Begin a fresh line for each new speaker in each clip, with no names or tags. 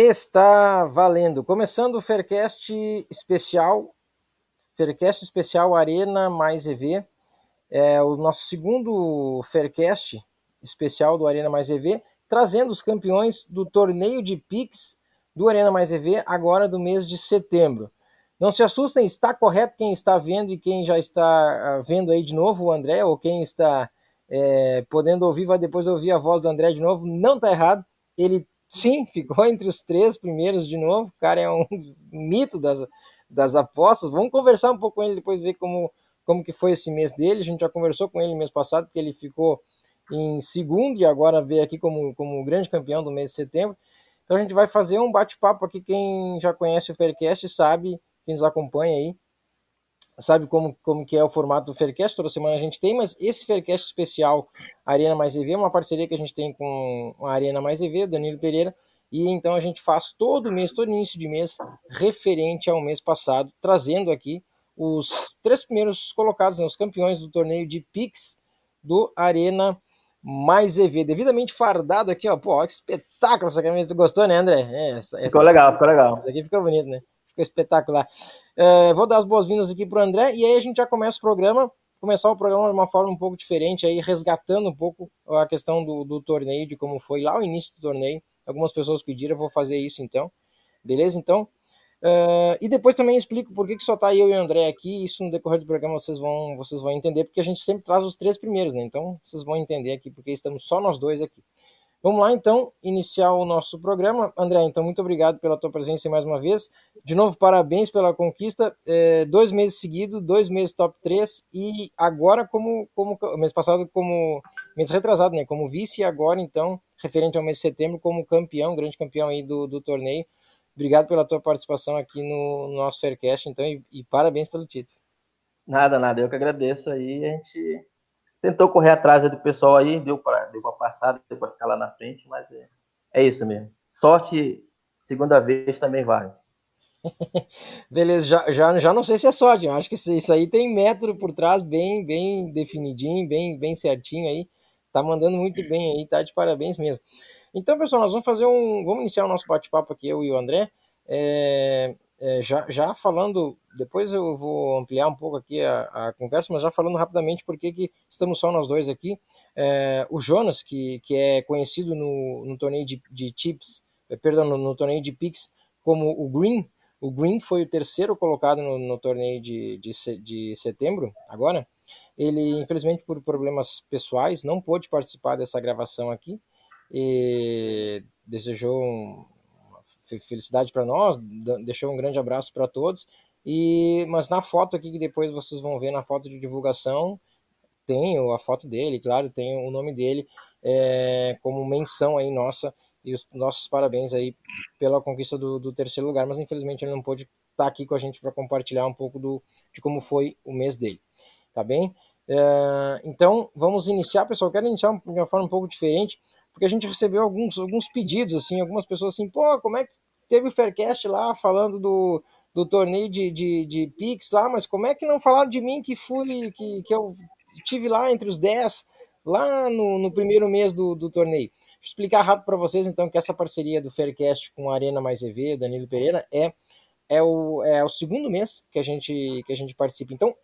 Está valendo. Começando o Faircast especial, Faircast especial Arena mais EV. É o nosso segundo Faircast especial do Arena mais EV, trazendo os campeões do torneio de Pix do Arena mais EV agora do mês de setembro. Não se assustem, está correto quem está vendo e quem já está ah, vendo aí de novo o André, ou quem está é, podendo ouvir, vai depois ouvir a voz do André de novo. Não está errado, ele sim ficou entre os três primeiros de novo. O cara é um mito das, das apostas. Vamos conversar um pouco com ele depois, ver como, como que foi esse mês dele. A gente já conversou com ele mês passado, porque ele ficou em segundo e agora veio aqui como, como grande campeão do mês de setembro. Então a gente vai fazer um bate-papo aqui. Quem já conhece o Faircast sabe quem nos acompanha aí, sabe como, como que é o formato do Faircast, toda semana a gente tem, mas esse Faircast especial Arena Mais EV é uma parceria que a gente tem com a Arena Mais EV, Danilo Pereira, e então a gente faz todo mês, todo início de mês, referente ao mês passado, trazendo aqui os três primeiros colocados, né, os campeões do torneio de Pix do Arena Mais EV, devidamente fardado aqui, ó, pô, que espetáculo essa camisa, gostou, né, André?
É, essa, ficou essa, legal, ficou legal.
Essa aqui ficou bonito, né? ficou espetacular. É, vou dar as boas-vindas aqui para o André e aí a gente já começa o programa. Começar o programa de uma forma um pouco diferente, aí resgatando um pouco a questão do, do torneio, de como foi lá o início do torneio. Algumas pessoas pediram, eu vou fazer isso então. Beleza? Então, Uh, e depois também explico por que, que só tá eu e o André aqui. Isso no decorrer do programa vocês vão, vocês vão entender, porque a gente sempre traz os três primeiros, né? Então vocês vão entender aqui porque estamos só nós dois aqui. Vamos lá então, iniciar o nosso programa. André, então, muito obrigado pela tua presença mais uma vez. De novo, parabéns pela conquista. É, dois meses seguidos, dois meses top 3 e agora como, como mês passado como mês retrasado, né? Como vice e agora então, referente ao mês de setembro, como campeão, grande campeão aí do, do torneio. Obrigado pela tua participação aqui no, no nosso Faircast, então, e, e parabéns pelo título.
Nada, nada, eu que agradeço aí. A gente tentou correr atrás do pessoal aí, deu para deu passar, deu para ficar lá na frente, mas é, é isso mesmo. Sorte, segunda vez também vale.
Beleza, já, já, já não sei se é sorte, eu acho que isso aí tem método por trás bem bem definidinho, bem, bem certinho aí. Tá mandando muito bem aí, tá de parabéns mesmo. Então, pessoal, nós vamos fazer um. Vamos iniciar o nosso bate-papo aqui, eu e o André. É, é, já, já falando, depois eu vou ampliar um pouco aqui a, a conversa, mas já falando rapidamente porque que estamos só nós dois aqui. É, o Jonas, que, que é conhecido no, no torneio de, de chips, é, perdão, no, no, torneio de Pix como o Green, o Green foi o terceiro colocado no, no torneio de, de, de setembro, agora. Ele, infelizmente, por problemas pessoais, não pôde participar dessa gravação aqui. E desejou um, felicidade para nós, deixou um grande abraço para todos. E mas na foto aqui que depois vocês vão ver na foto de divulgação tem a foto dele, claro, tem o nome dele é, como menção aí nossa e os nossos parabéns aí pela conquista do, do terceiro lugar, mas infelizmente ele não pôde estar tá aqui com a gente para compartilhar um pouco do, de como foi o mês dele, tá bem? É, então vamos iniciar, pessoal. quero iniciar de uma forma um pouco diferente porque a gente recebeu alguns, alguns pedidos, assim, algumas pessoas assim, pô, como é que teve o Faircast lá falando do, do torneio de, de, de Pix lá, mas como é que não falaram de mim que fui, que, que eu tive lá entre os 10, lá no, no primeiro mês do, do torneio? Vou explicar rápido para vocês, então, que essa parceria do Faircast com a Arena Mais EV, Danilo Pereira, é, é, o, é o segundo mês que a gente, que a gente participa. Então,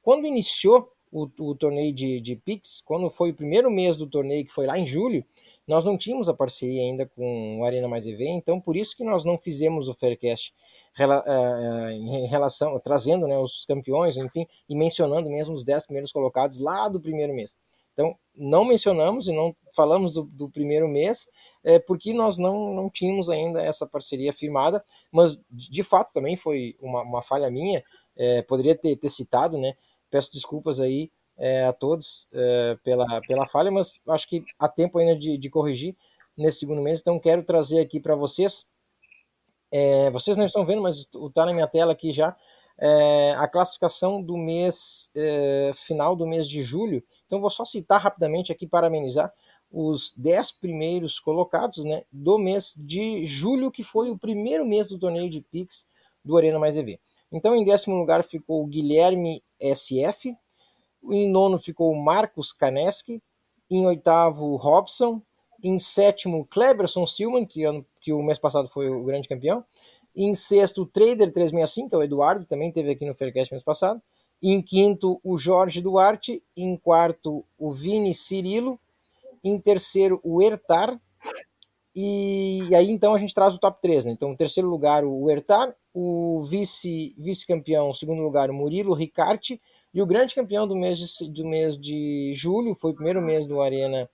quando iniciou o, o torneio de, de Pix, quando foi o primeiro mês do torneio, que foi lá em julho, nós não tínhamos a parceria ainda com o Arena Mais EV, então por isso que nós não fizemos o Faircast eh, eh, em relação, trazendo né, os campeões, enfim, e mencionando mesmo os 10 primeiros colocados lá do primeiro mês. Então, não mencionamos e não falamos do, do primeiro mês, é, porque nós não, não tínhamos ainda essa parceria firmada, mas de fato também foi uma, uma falha minha, é, poderia ter, ter citado, né? Peço desculpas aí é, a todos é, pela, pela falha, mas acho que há tempo ainda de, de corrigir nesse segundo mês, então quero trazer aqui para vocês, é, vocês não estão vendo, mas está na minha tela aqui já, é, a classificação do mês, é, final do mês de julho, então vou só citar rapidamente aqui para amenizar, os 10 primeiros colocados né, do mês de julho, que foi o primeiro mês do torneio de Pix do Arena Mais EV. Então, em décimo lugar ficou o Guilherme SF, em nono ficou Marcos Kaneski, em oitavo, Robson, em sétimo, Kleberson Silman, que, que o mês passado foi o grande campeão, em sexto, o Trader 365, que é o Eduardo, também teve aqui no Faircast mês passado, em quinto, o Jorge Duarte, em quarto, o Vini Cirilo, em terceiro, o Ertar. E, e aí, então, a gente traz o top 3. Né? Então, em terceiro lugar, o Ertar. O vice, vice-campeão, segundo lugar, o Murilo Ricarte. E o grande campeão do mês de, do mês de julho, foi o primeiro mês do Arena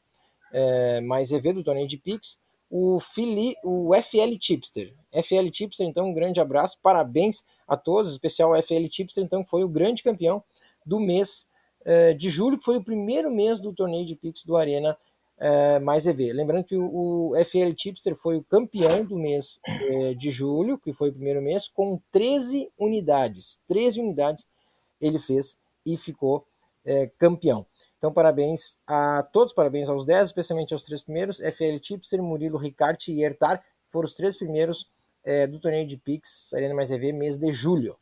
é, mais EV, do torneio de Pix, o, Fili, o FL Chipster. FL Chipster, então, um grande abraço, parabéns a todos, especial FL Chipster, então, foi o grande campeão do mês é, de julho, que foi o primeiro mês do torneio de Pix do Arena é, mais EV. Lembrando que o, o FL Chipster foi o campeão do mês é, de julho, que foi o primeiro mês, com 13 unidades. 13 unidades ele fez e ficou é, campeão. Então, parabéns a todos, parabéns aos 10, especialmente aos três primeiros: FL Chipster, Murilo Ricarte e Ertar, foram os três primeiros é, do torneio de Pix Arena Mais EV, mês de julho.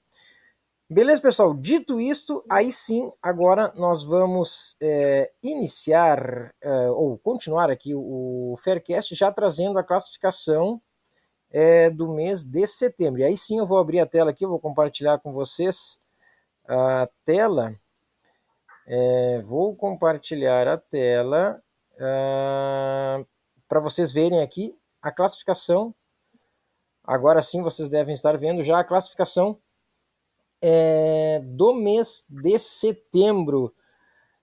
Beleza, pessoal? Dito isto, aí sim, agora nós vamos é, iniciar é, ou continuar aqui o, o Faircast já trazendo a classificação é, do mês de setembro. E aí sim eu vou abrir a tela aqui, eu vou compartilhar com vocês a tela. É, vou compartilhar a tela ah, para vocês verem aqui a classificação. Agora sim vocês devem estar vendo já a classificação é, do mês de setembro.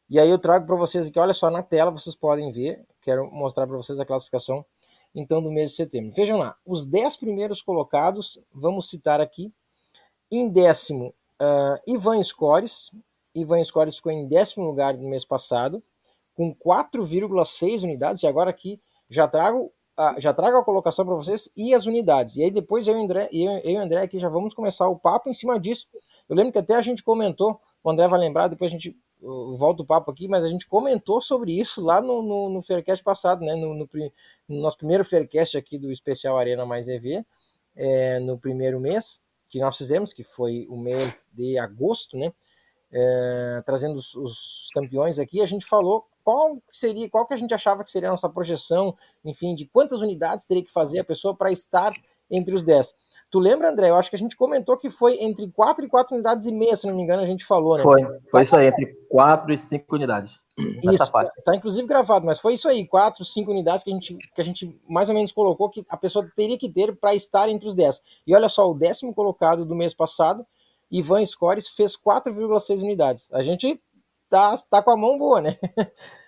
E aí eu trago para vocês aqui, olha só na tela, vocês podem ver, quero mostrar para vocês a classificação então do mês de setembro. Vejam lá, os 10 primeiros colocados, vamos citar aqui. Em décimo, uh, Ivan Scores. Ivan Scores ficou em décimo lugar no mês passado, com 4,6 unidades. E agora aqui já trago a, já trago a colocação para vocês e as unidades. E aí depois eu e André, eu, eu e o André aqui já vamos começar o papo em cima disso. Eu lembro que até a gente comentou, o André vai lembrar, depois a gente uh, volta o papo aqui, mas a gente comentou sobre isso lá no, no, no Faircast passado, né? No, no, no, nosso primeiro Faircast aqui do Especial Arena Mais EV, é, no primeiro mês que nós fizemos, que foi o mês de agosto, né? É, trazendo os, os campeões aqui, a gente falou qual seria, qual que a gente achava que seria a nossa projeção, enfim, de quantas unidades teria que fazer a pessoa para estar entre os 10. Tu lembra, André? Eu acho que a gente comentou que foi entre 4 e 4 unidades e meia, se não me engano, a gente falou, né?
Foi, foi isso aí, entre 4 e 5 unidades.
Isso, tá, tá, inclusive gravado, mas foi isso aí, 4, 5 unidades que a, gente, que a gente mais ou menos colocou que a pessoa teria que ter para estar entre os 10. E olha só, o décimo colocado do mês passado, Ivan Scores, fez 4,6 unidades. A gente tá, tá com a mão boa, né?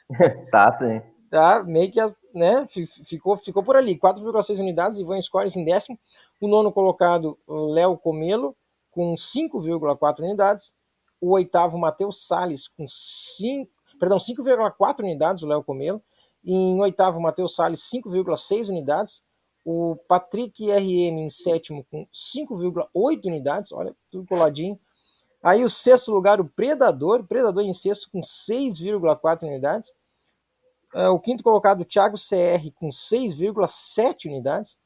tá, sim.
Tá, meio que, né, ficou, ficou por ali, 4,6 unidades, Ivan Scores em décimo. O nono colocado, Léo Comelo, com 5,4 unidades. O oitavo, Matheus Salles, com 5, perdão, 5,4 unidades, o Léo Comelo. Em oitavo, Matheus Salles, 5,6 unidades. O Patrick RM em sétimo, com 5,8 unidades, olha, tudo coladinho. Aí o sexto lugar, o Predador, Predador em sexto com 6,4 unidades. Uh, o quinto colocado, o Thiago CR com 6,7 unidades.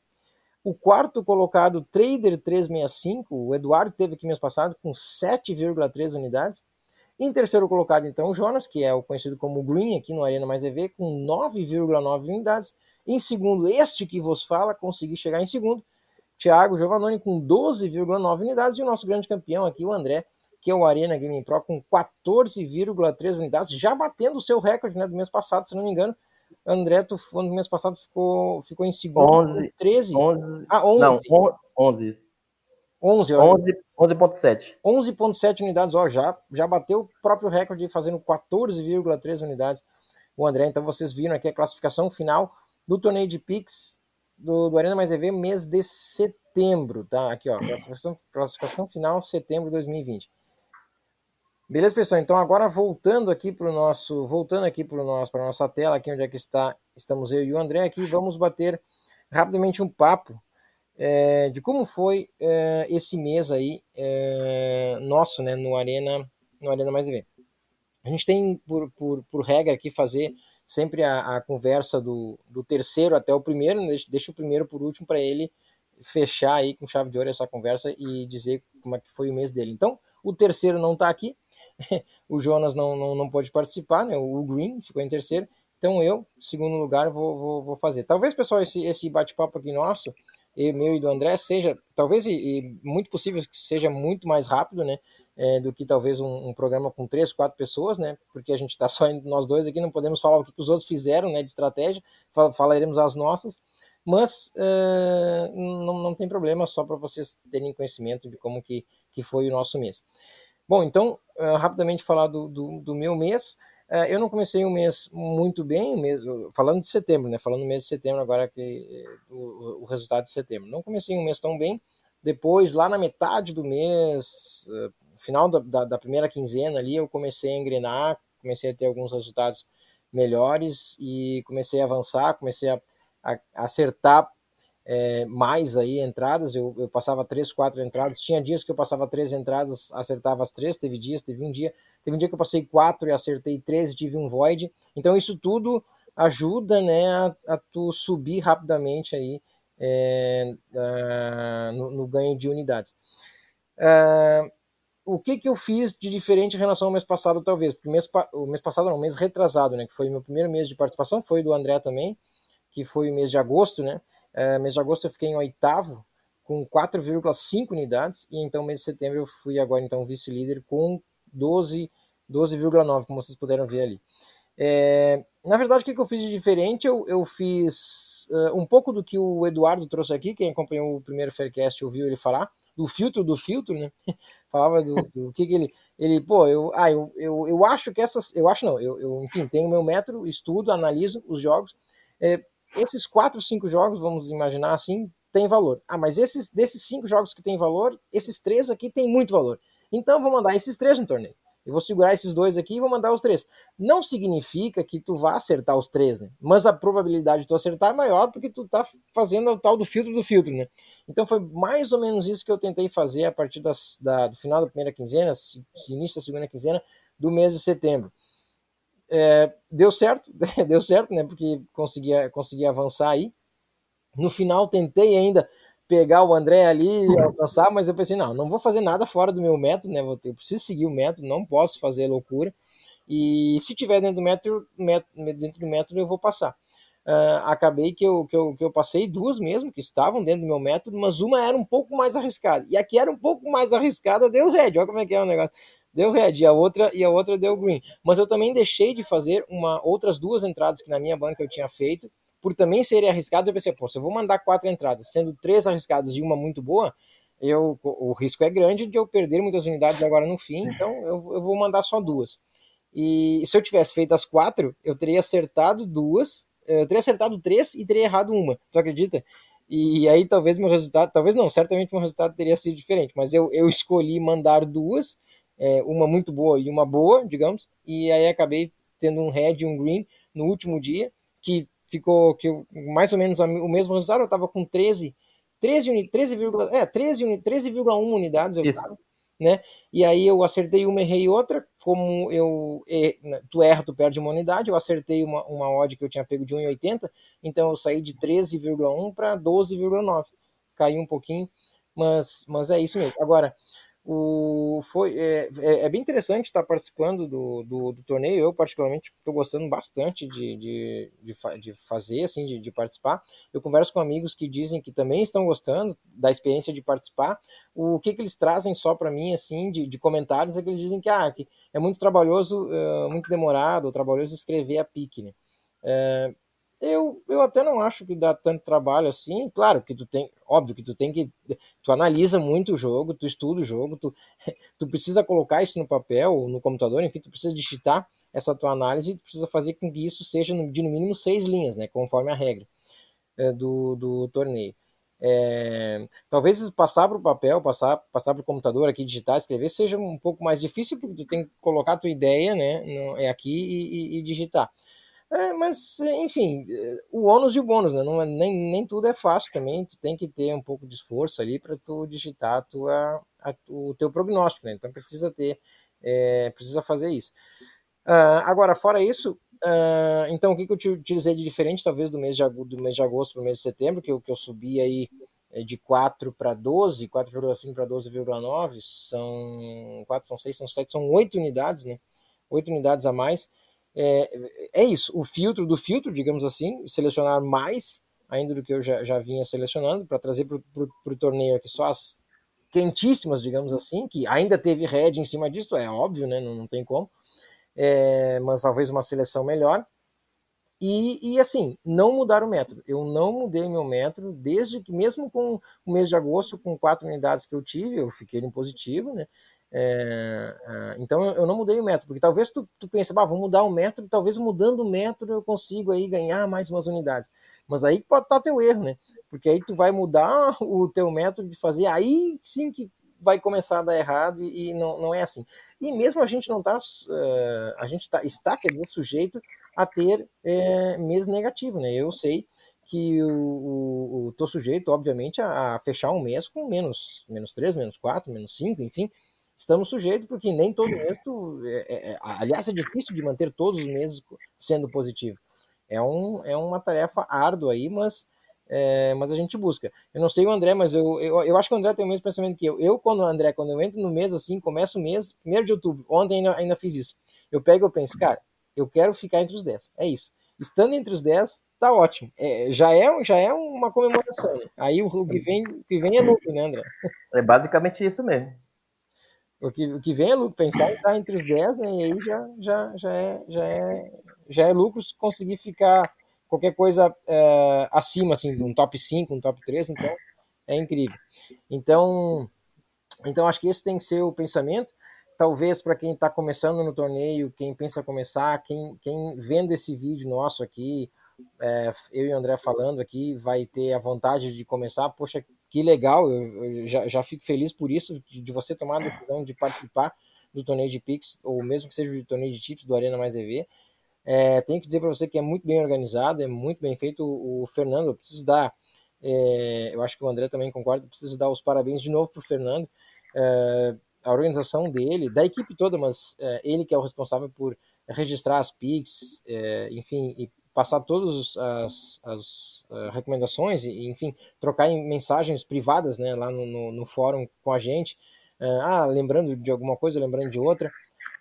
O quarto colocado, Trader 365, o Eduardo teve aqui mês passado com 7,3 unidades. Em terceiro colocado, então, o Jonas, que é o conhecido como Green aqui no Arena Mais EV, com 9,9 unidades. Em segundo, este que vos fala, consegui chegar em segundo. Thiago Giovannoni com 12,9 unidades. E o nosso grande campeão aqui, o André, que é o Arena Gaming Pro, com 14,3 unidades, já batendo o seu recorde né, do mês passado, se não me engano. André, tu, no mês passado ficou, ficou em segundo, 11, 13?
11, ah, 11. Não, 11 isso.
11,
11.7.
11.7 unidades, ó, já, já bateu o próprio recorde fazendo 14,3 unidades o André. Então vocês viram aqui a classificação final do torneio de Pix do, do Arena Mais EV mês de setembro, tá? Aqui, ó, classificação, classificação final setembro de 2020. Beleza, pessoal? Então agora voltando aqui para o nosso, voltando aqui para nosso, para nossa tela, aqui onde é que está, estamos eu e o André aqui, vamos bater rapidamente um papo é, de como foi é, esse mês aí é, nosso, né, no Arena, no Arena Mais TV. A gente tem por, por, por regra aqui fazer sempre a, a conversa do, do terceiro até o primeiro, né, deixa, deixa o primeiro por último para ele fechar aí com chave de ouro essa conversa e dizer como é que foi o mês dele. Então, o terceiro não está aqui, o Jonas não, não, não pode participar, né? O Green ficou em terceiro. Então eu, segundo lugar, vou, vou, vou fazer. Talvez, pessoal, esse, esse bate-papo aqui nosso, e meu e do André, seja, talvez e, e, muito possível que seja muito mais rápido, né? É, do que talvez um, um, programa com três, quatro pessoas, né? Porque a gente está só nós dois aqui, não podemos falar o que os outros fizeram, né? De estratégia, fal falaremos as nossas, mas é, não, não tem problema, só para vocês terem conhecimento de como que, que foi o nosso mês. Bom, então, uh, rapidamente falar do, do, do meu mês. Uh, eu não comecei um mês muito bem, mês, falando de setembro, né? Falando do mês de setembro, agora que o, o resultado de setembro. Não comecei um mês tão bem. Depois, lá na metade do mês, uh, final da, da, da, primeira quinzena ali, eu comecei a engrenar, comecei a ter alguns resultados melhores e comecei a avançar, comecei a, a, a acertar é, mais aí entradas, eu, eu passava três, quatro entradas, tinha dias que eu passava três entradas, acertava as três, teve dias, teve um dia, teve um dia que eu passei quatro e acertei três tive um void, então isso tudo ajuda, né, a, a tu subir rapidamente aí é, no, no, ganho de unidades. É, o que que eu fiz de diferente em relação ao mês passado, talvez? O mês, o mês passado não, mês retrasado, né, que foi meu primeiro mês de participação, foi do André também, que foi o mês de agosto, né, é, mês de agosto eu fiquei em oitavo, com 4,5 unidades, e então mês de setembro eu fui agora então vice-líder com 12,9, 12 como vocês puderam ver ali. É, na verdade, o que, eu fiz de diferente? Eu, eu fiz uh, um pouco do que o Eduardo trouxe aqui, quem acompanhou o primeiro Faircast ouviu ele falar, do filtro do filtro, né? Falava do, do que, que ele. Ele, pô, eu, ah, eu, eu, eu acho que essas. Eu acho não, eu, eu enfim, tenho meu método, estudo, analiso os jogos. É, esses quatro, cinco jogos, vamos imaginar assim, tem valor. Ah, mas esses desses cinco jogos que tem valor, esses três aqui tem muito valor. Então vou mandar esses três no torneio. Eu vou segurar esses dois aqui e vou mandar os três. Não significa que tu vá acertar os três, né? Mas a probabilidade de tu acertar é maior porque tu tá fazendo o tal do filtro do filtro, né? Então foi mais ou menos isso que eu tentei fazer a partir das, da, do final da primeira quinzena, se, início da segunda quinzena do mês de setembro. É, deu certo, deu certo, né? Porque conseguia, conseguia avançar aí. No final tentei ainda pegar o André ali e alcançar, mas eu pensei, não, não vou fazer nada fora do meu método, né? Eu preciso seguir o método, não posso fazer loucura. E se tiver dentro do método, dentro do método eu vou passar. Uh, acabei que eu, que, eu, que eu passei duas mesmo, que estavam dentro do meu método, mas uma era um pouco mais arriscada. E a que era um pouco mais arriscada deu red. Olha como é que é o negócio deu red e a outra e a outra deu green. Mas eu também deixei de fazer uma outras duas entradas que na minha banca eu tinha feito, por também serem arriscadas. Eu pensei, pô, se eu vou mandar quatro entradas, sendo três arriscadas e uma muito boa, eu, o risco é grande de eu perder muitas unidades agora no fim, então eu, eu vou mandar só duas. E se eu tivesse feito as quatro, eu teria acertado duas, eu teria acertado três e teria errado uma. Tu acredita? E aí talvez meu resultado, talvez não, certamente meu resultado teria sido diferente, mas eu, eu escolhi mandar duas é, uma muito boa e uma boa, digamos, e aí acabei tendo um red e um green no último dia, que ficou que eu, mais ou menos o mesmo resultado, eu estava com 13, 13, 13, é, 13, 13,1 unidades eu tava, né? E aí eu acertei uma, errei outra, como eu né, tu erra, tu perde uma unidade, eu acertei uma, uma odd que eu tinha pego de 1,80, então eu saí de 13,1 para 12,9. Caiu um pouquinho, mas mas é isso mesmo. Agora, o, foi, é, é, é, bem interessante estar participando do, do, do torneio. Eu, particularmente, estou gostando bastante de, de, de, de, fazer, assim, de, de participar. Eu converso com amigos que dizem que também estão gostando da experiência de participar. O que, que eles trazem só para mim, assim, de, de comentários, é que eles dizem que, ah, que é muito trabalhoso, uh, muito demorado, trabalhoso escrever a pique, né? Uh, eu, eu até não acho que dá tanto trabalho assim. Claro que tu tem, óbvio que tu tem que, tu analisa muito o jogo, tu estuda o jogo, tu, tu precisa colocar isso no papel, no computador, enfim, tu precisa digitar essa tua análise e tu precisa fazer com que isso seja de no mínimo seis linhas, né, conforme a regra é, do, do torneio. É, talvez passar para o papel, passar, passar para o computador aqui, digitar, escrever, seja um pouco mais difícil, porque tu tem que colocar a tua ideia né, no, é aqui e, e, e digitar. É, mas, enfim, o ônus e o bônus, né? Não é, nem, nem tudo é fácil também, tu tem que ter um pouco de esforço ali para tu digitar a tua, a, o teu prognóstico, né? Então precisa ter, é, precisa fazer isso. Uh, agora, fora isso, uh, então o que, que eu utilizei de diferente, talvez do mês de, do mês de agosto para o mês de setembro, que eu, que eu subi aí é, de 4 para 12, 4,5 para 12,9, são 4, são 6, são 7, são 8 unidades, né? 8 unidades a mais. É, é isso, o filtro do filtro, digamos assim, selecionar mais ainda do que eu já, já vinha selecionando, para trazer para o torneio aqui só as quentíssimas, digamos assim, que ainda teve red em cima disso, é óbvio, né? Não, não tem como é, mas talvez uma seleção melhor. E, e, assim, não mudar o método. Eu não mudei meu método desde que, mesmo com o mês de agosto, com quatro unidades que eu tive, eu fiquei no positivo, né? É, é, então eu não mudei o método, porque talvez tu, tu pense, bah, vou mudar o método, talvez mudando o método eu consigo aí ganhar mais umas unidades. Mas aí pode estar teu erro, né? Porque aí tu vai mudar o teu método de fazer, aí sim que vai começar a dar errado e, não, não é assim. E mesmo a gente não está, uh, eh, a gente tá, está querendo sujeito a ter é, mês negativo, né? Eu sei que o, estou sujeito, obviamente, a, a, fechar um mês com menos, menos 3, menos 4, menos 5, enfim, estamos sujeitos porque nem todo mês tu, é, é, aliás, é difícil de manter todos os meses sendo positivo. É, um, é uma tarefa árdua aí, mas é, mas a gente busca. Eu não sei o André, mas eu, eu, eu acho que o André tem o mesmo pensamento que eu. Eu, quando André, quando eu entro no mês assim, começo o mês, primeiro de outubro, ontem ainda, ainda fiz isso. Eu pego e penso, cara, eu quero ficar entre os 10. É isso. Estando entre os 10, tá ótimo. É, já, é, já é uma comemoração. Aí o, que vem, que vem é lucro, né, André?
É basicamente isso mesmo.
O que, o que vem é lucro, pensar em estar entre os 10, né? E aí já, já, já, é, já, é, já é lucro se conseguir ficar qualquer coisa é, acima, assim, um top 5, um top 3, então é incrível. Então, então acho que esse tem que ser o pensamento. Talvez para quem está começando no torneio, quem pensa começar, quem, quem vendo esse vídeo nosso aqui, é, eu e o André falando aqui, vai ter a vontade de começar. Poxa, que legal, eu, eu já, já fico feliz por isso, de, de, você tomar a decisão de participar do torneio de Pix, ou mesmo que seja do torneio de Tips do Arena Mais EV. É, tenho que dizer para você que é muito bem organizado, é muito bem feito. O, o Fernando, eu preciso dar, é, eu acho que o André também concorda, preciso dar os parabéns de novo para o Fernando. É, a organização dele, da equipe toda, mas é, ele que é o responsável por registrar as PICs, é, enfim, e passar todas as, as uh, recomendações, e, enfim, trocar mensagens privadas né, lá no, no, no fórum com a gente. Uh, ah, lembrando de alguma coisa, lembrando de outra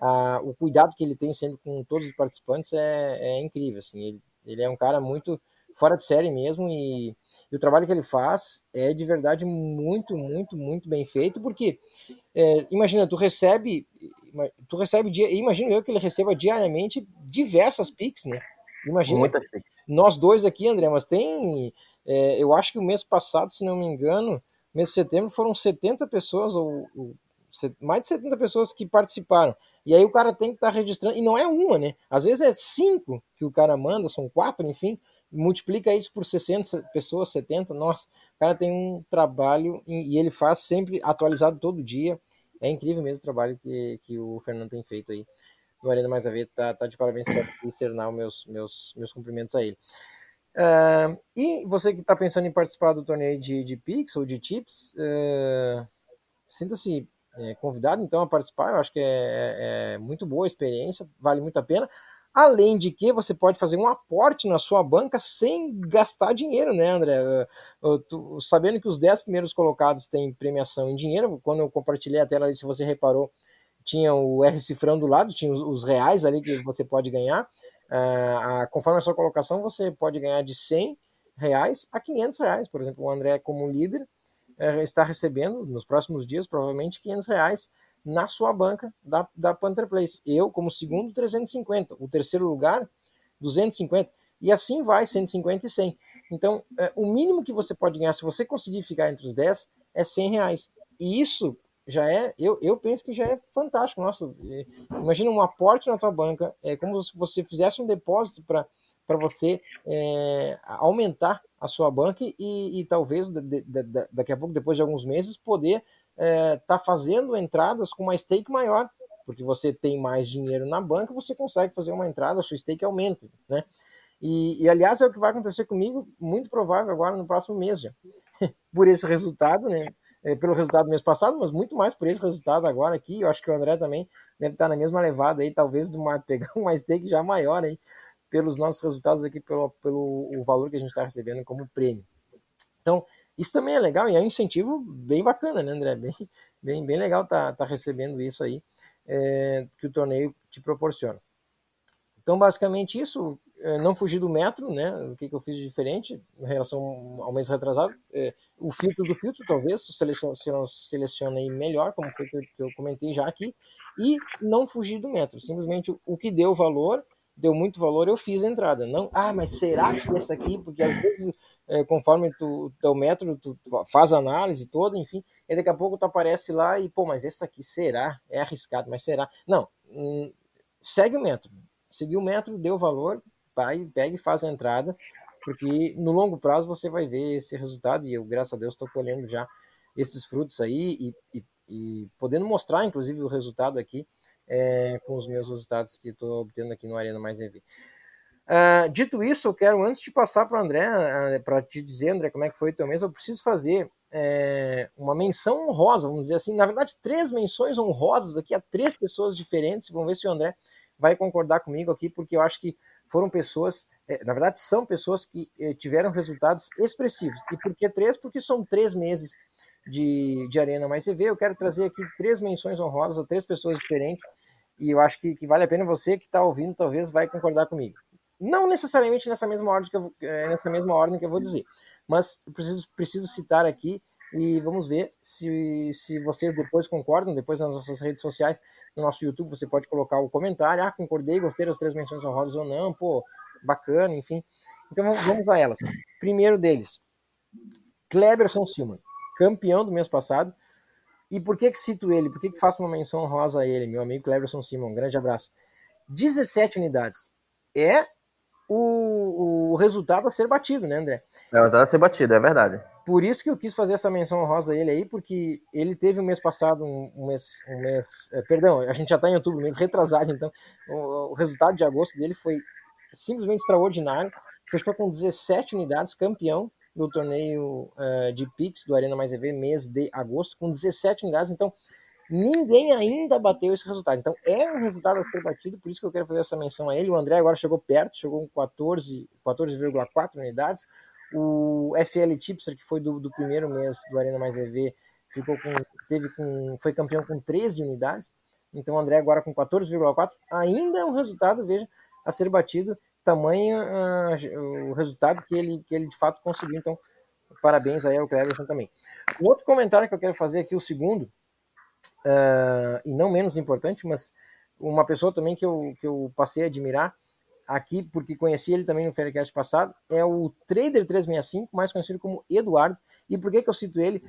a, o cuidado que ele tem sempre com todos os participantes é, é incrível. Assim, ele, ele, é um cara muito fora de série mesmo e, e, o trabalho que ele faz é de verdade muito, muito, muito bem feito, porque é, imagina, tu recebe, tu recebe, imagino eu que ele receba diariamente diversas pics, né? Imagina, nós dois aqui, André, mas tem, é, eu acho que o mês passado, se não me engano, mês de setembro foram 70 pessoas, ou, ou mais de 70 pessoas que participaram. E aí o cara tem que estar tá registrando, e não é uma, né? Às vezes é cinco que o cara manda, são quatro, enfim, multiplica isso por 60 pessoas, 70, nossa, o cara tem um trabalho e ele faz sempre atualizado todo dia. É incrível mesmo o trabalho que, que o Fernando tem feito aí no Arena Mais a Ver, tá, tá de parabéns para externar meus, meus, meus cumprimentos a ele. Uh, e você que está pensando em participar do torneio de, de Pix ou de Tips, uh, sinta-se é, convidado então a participar. Eu acho que é, é, é, muito boa a experiência, vale muito a pena. Além de que você pode fazer um aporte na sua banca sem gastar dinheiro, né, André? Tu, sabendo que os 10 primeiros colocados têm premiação em dinheiro, quando eu compartilhei a tela se você reparou, tinha o R cifrão do lado, tinha os, os reais ali que você pode ganhar. Uh, conforme a sua colocação, você pode ganhar de 100 reais a 500 reais. Por exemplo, o André, como líder, é, está recebendo nos próximos dias provavelmente 500 reais na sua banca da, da Panther Place. Eu, como segundo, 350. O terceiro lugar, 250. E assim vai, 150 e 100. Então, é, o mínimo que você pode ganhar, se você conseguir ficar entre os 10, é 100 reais. E isso já é, eu, eu penso que já é fantástico. Nossa, imagina um aporte na tua banca, é como se você fizesse um depósito para para você é, aumentar a sua banca e, e talvez de, de, de, daqui a pouco, depois de alguns meses, poder estar é, tá fazendo entradas com uma stake maior, porque você tem mais dinheiro na banca, você consegue fazer uma entrada, a sua stake aumenta, né? E, e, aliás, é o que vai acontecer comigo, muito provável agora no próximo mês já. por esse resultado, né? É, pelo resultado do mês passado, mas muito mais por esse resultado agora aqui. Eu acho que o André também deve estar na mesma levada aí, talvez de uma, pegar uma stake já maior aí, pelos nossos resultados aqui, pelo, pelo o valor que a gente está recebendo como prêmio. Então, isso também é legal e é um incentivo bem bacana, né, André? Bem, bem, bem legal tá, tá recebendo isso aí é, que o torneio te proporciona. Então, basicamente isso, não fugir do metro, né? O que, que eu fiz de diferente em relação ao mês retrasado? É, o filtro do filtro, talvez, selecione, selecione melhor, como foi que eu, que eu comentei já aqui, e não fugir do metro. Simplesmente o que deu valor, deu muito valor, eu fiz a entrada. Não, ah, mas será que essa aqui? Porque às vezes, é, conforme tu, teu metro, tu faz a análise toda, enfim, e daqui a pouco tu aparece lá e, pô, mas essa aqui será? É arriscado, mas será? Não, hum, segue o metro. Seguiu o metro, deu valor, vai, pega e faz a entrada, porque no longo prazo você vai ver esse resultado, e eu, graças a Deus, estou colhendo já esses frutos aí e, e, e, podendo mostrar, inclusive, o resultado aqui é, com os meus resultados que estou obtendo aqui no Arena Mais EV. Uh, ah, dito isso, eu quero, antes de passar para o André, uh, para te dizer, André, como é que foi o teu mês, eu preciso fazer é, uma menção honrosa, vamos dizer assim, na verdade, três menções honrosas aqui a três pessoas diferentes, vamos ver se o André vai concordar comigo aqui, porque eu acho que foram pessoas, é, na verdade são pessoas que é, tiveram resultados expressivos. E por que três? Porque são três meses de, de Arena Mais CV. Eu quero trazer aqui três menções honrosas a três pessoas diferentes e eu acho que, que vale a pena você que está ouvindo talvez vai concordar comigo. Não necessariamente nessa mesma ordem que eu, é, nessa mesma ordem que eu vou dizer, mas preciso, preciso citar aqui e vamos ver se, se vocês depois concordam, depois nas nossas redes sociais, no nosso YouTube, você pode colocar o comentário, ah, concordei, gostei das três menções honrosas ou não, pô, bacana, enfim. Então vamos a elas. Primeiro deles, Kleberson Silman, campeão do mês passado. E por que que cito ele? Por que que faço uma menção honrosa a ele, meu amigo Kleberson Silman? Um grande abraço. 17 unidades. É o, o resultado a ser batido, né, André?
É o resultado a ser batido, é verdade.
Por isso que eu quis fazer essa menção honrosa a ele aí, porque ele teve um mês passado, um, um mês, um mês é, perdão, a gente já está em outubro, mês retrasado, então o, o, resultado de agosto dele foi simplesmente extraordinário. Fechou com 17 unidades, campeão do torneio uh, de Pix do Arena Mais EV, mês de agosto, com 17 unidades. Então, ninguém ainda bateu esse resultado. Então, é um resultado a ser batido, por isso que eu quero fazer essa menção a ele. O André agora chegou perto, chegou com 14,4 14, unidades. O FL Tipster, que foi do, do primeiro mês do Arena Mais EV, ficou com, teve com, foi campeão com 13 unidades. Então o André agora com 14,4 ainda é um resultado, veja, a ser batido. Tamanho uh, o resultado que ele, que ele de fato conseguiu. Então, parabéns aí ao Cleverson também. O outro comentário que eu quero fazer aqui, o segundo, uh, e não menos importante, mas uma pessoa também que eu, que eu passei a admirar, aqui, porque conheci ele também no Faircast passado, é o Trader 365, mais conhecido como Eduardo. E por que, que eu cito ele?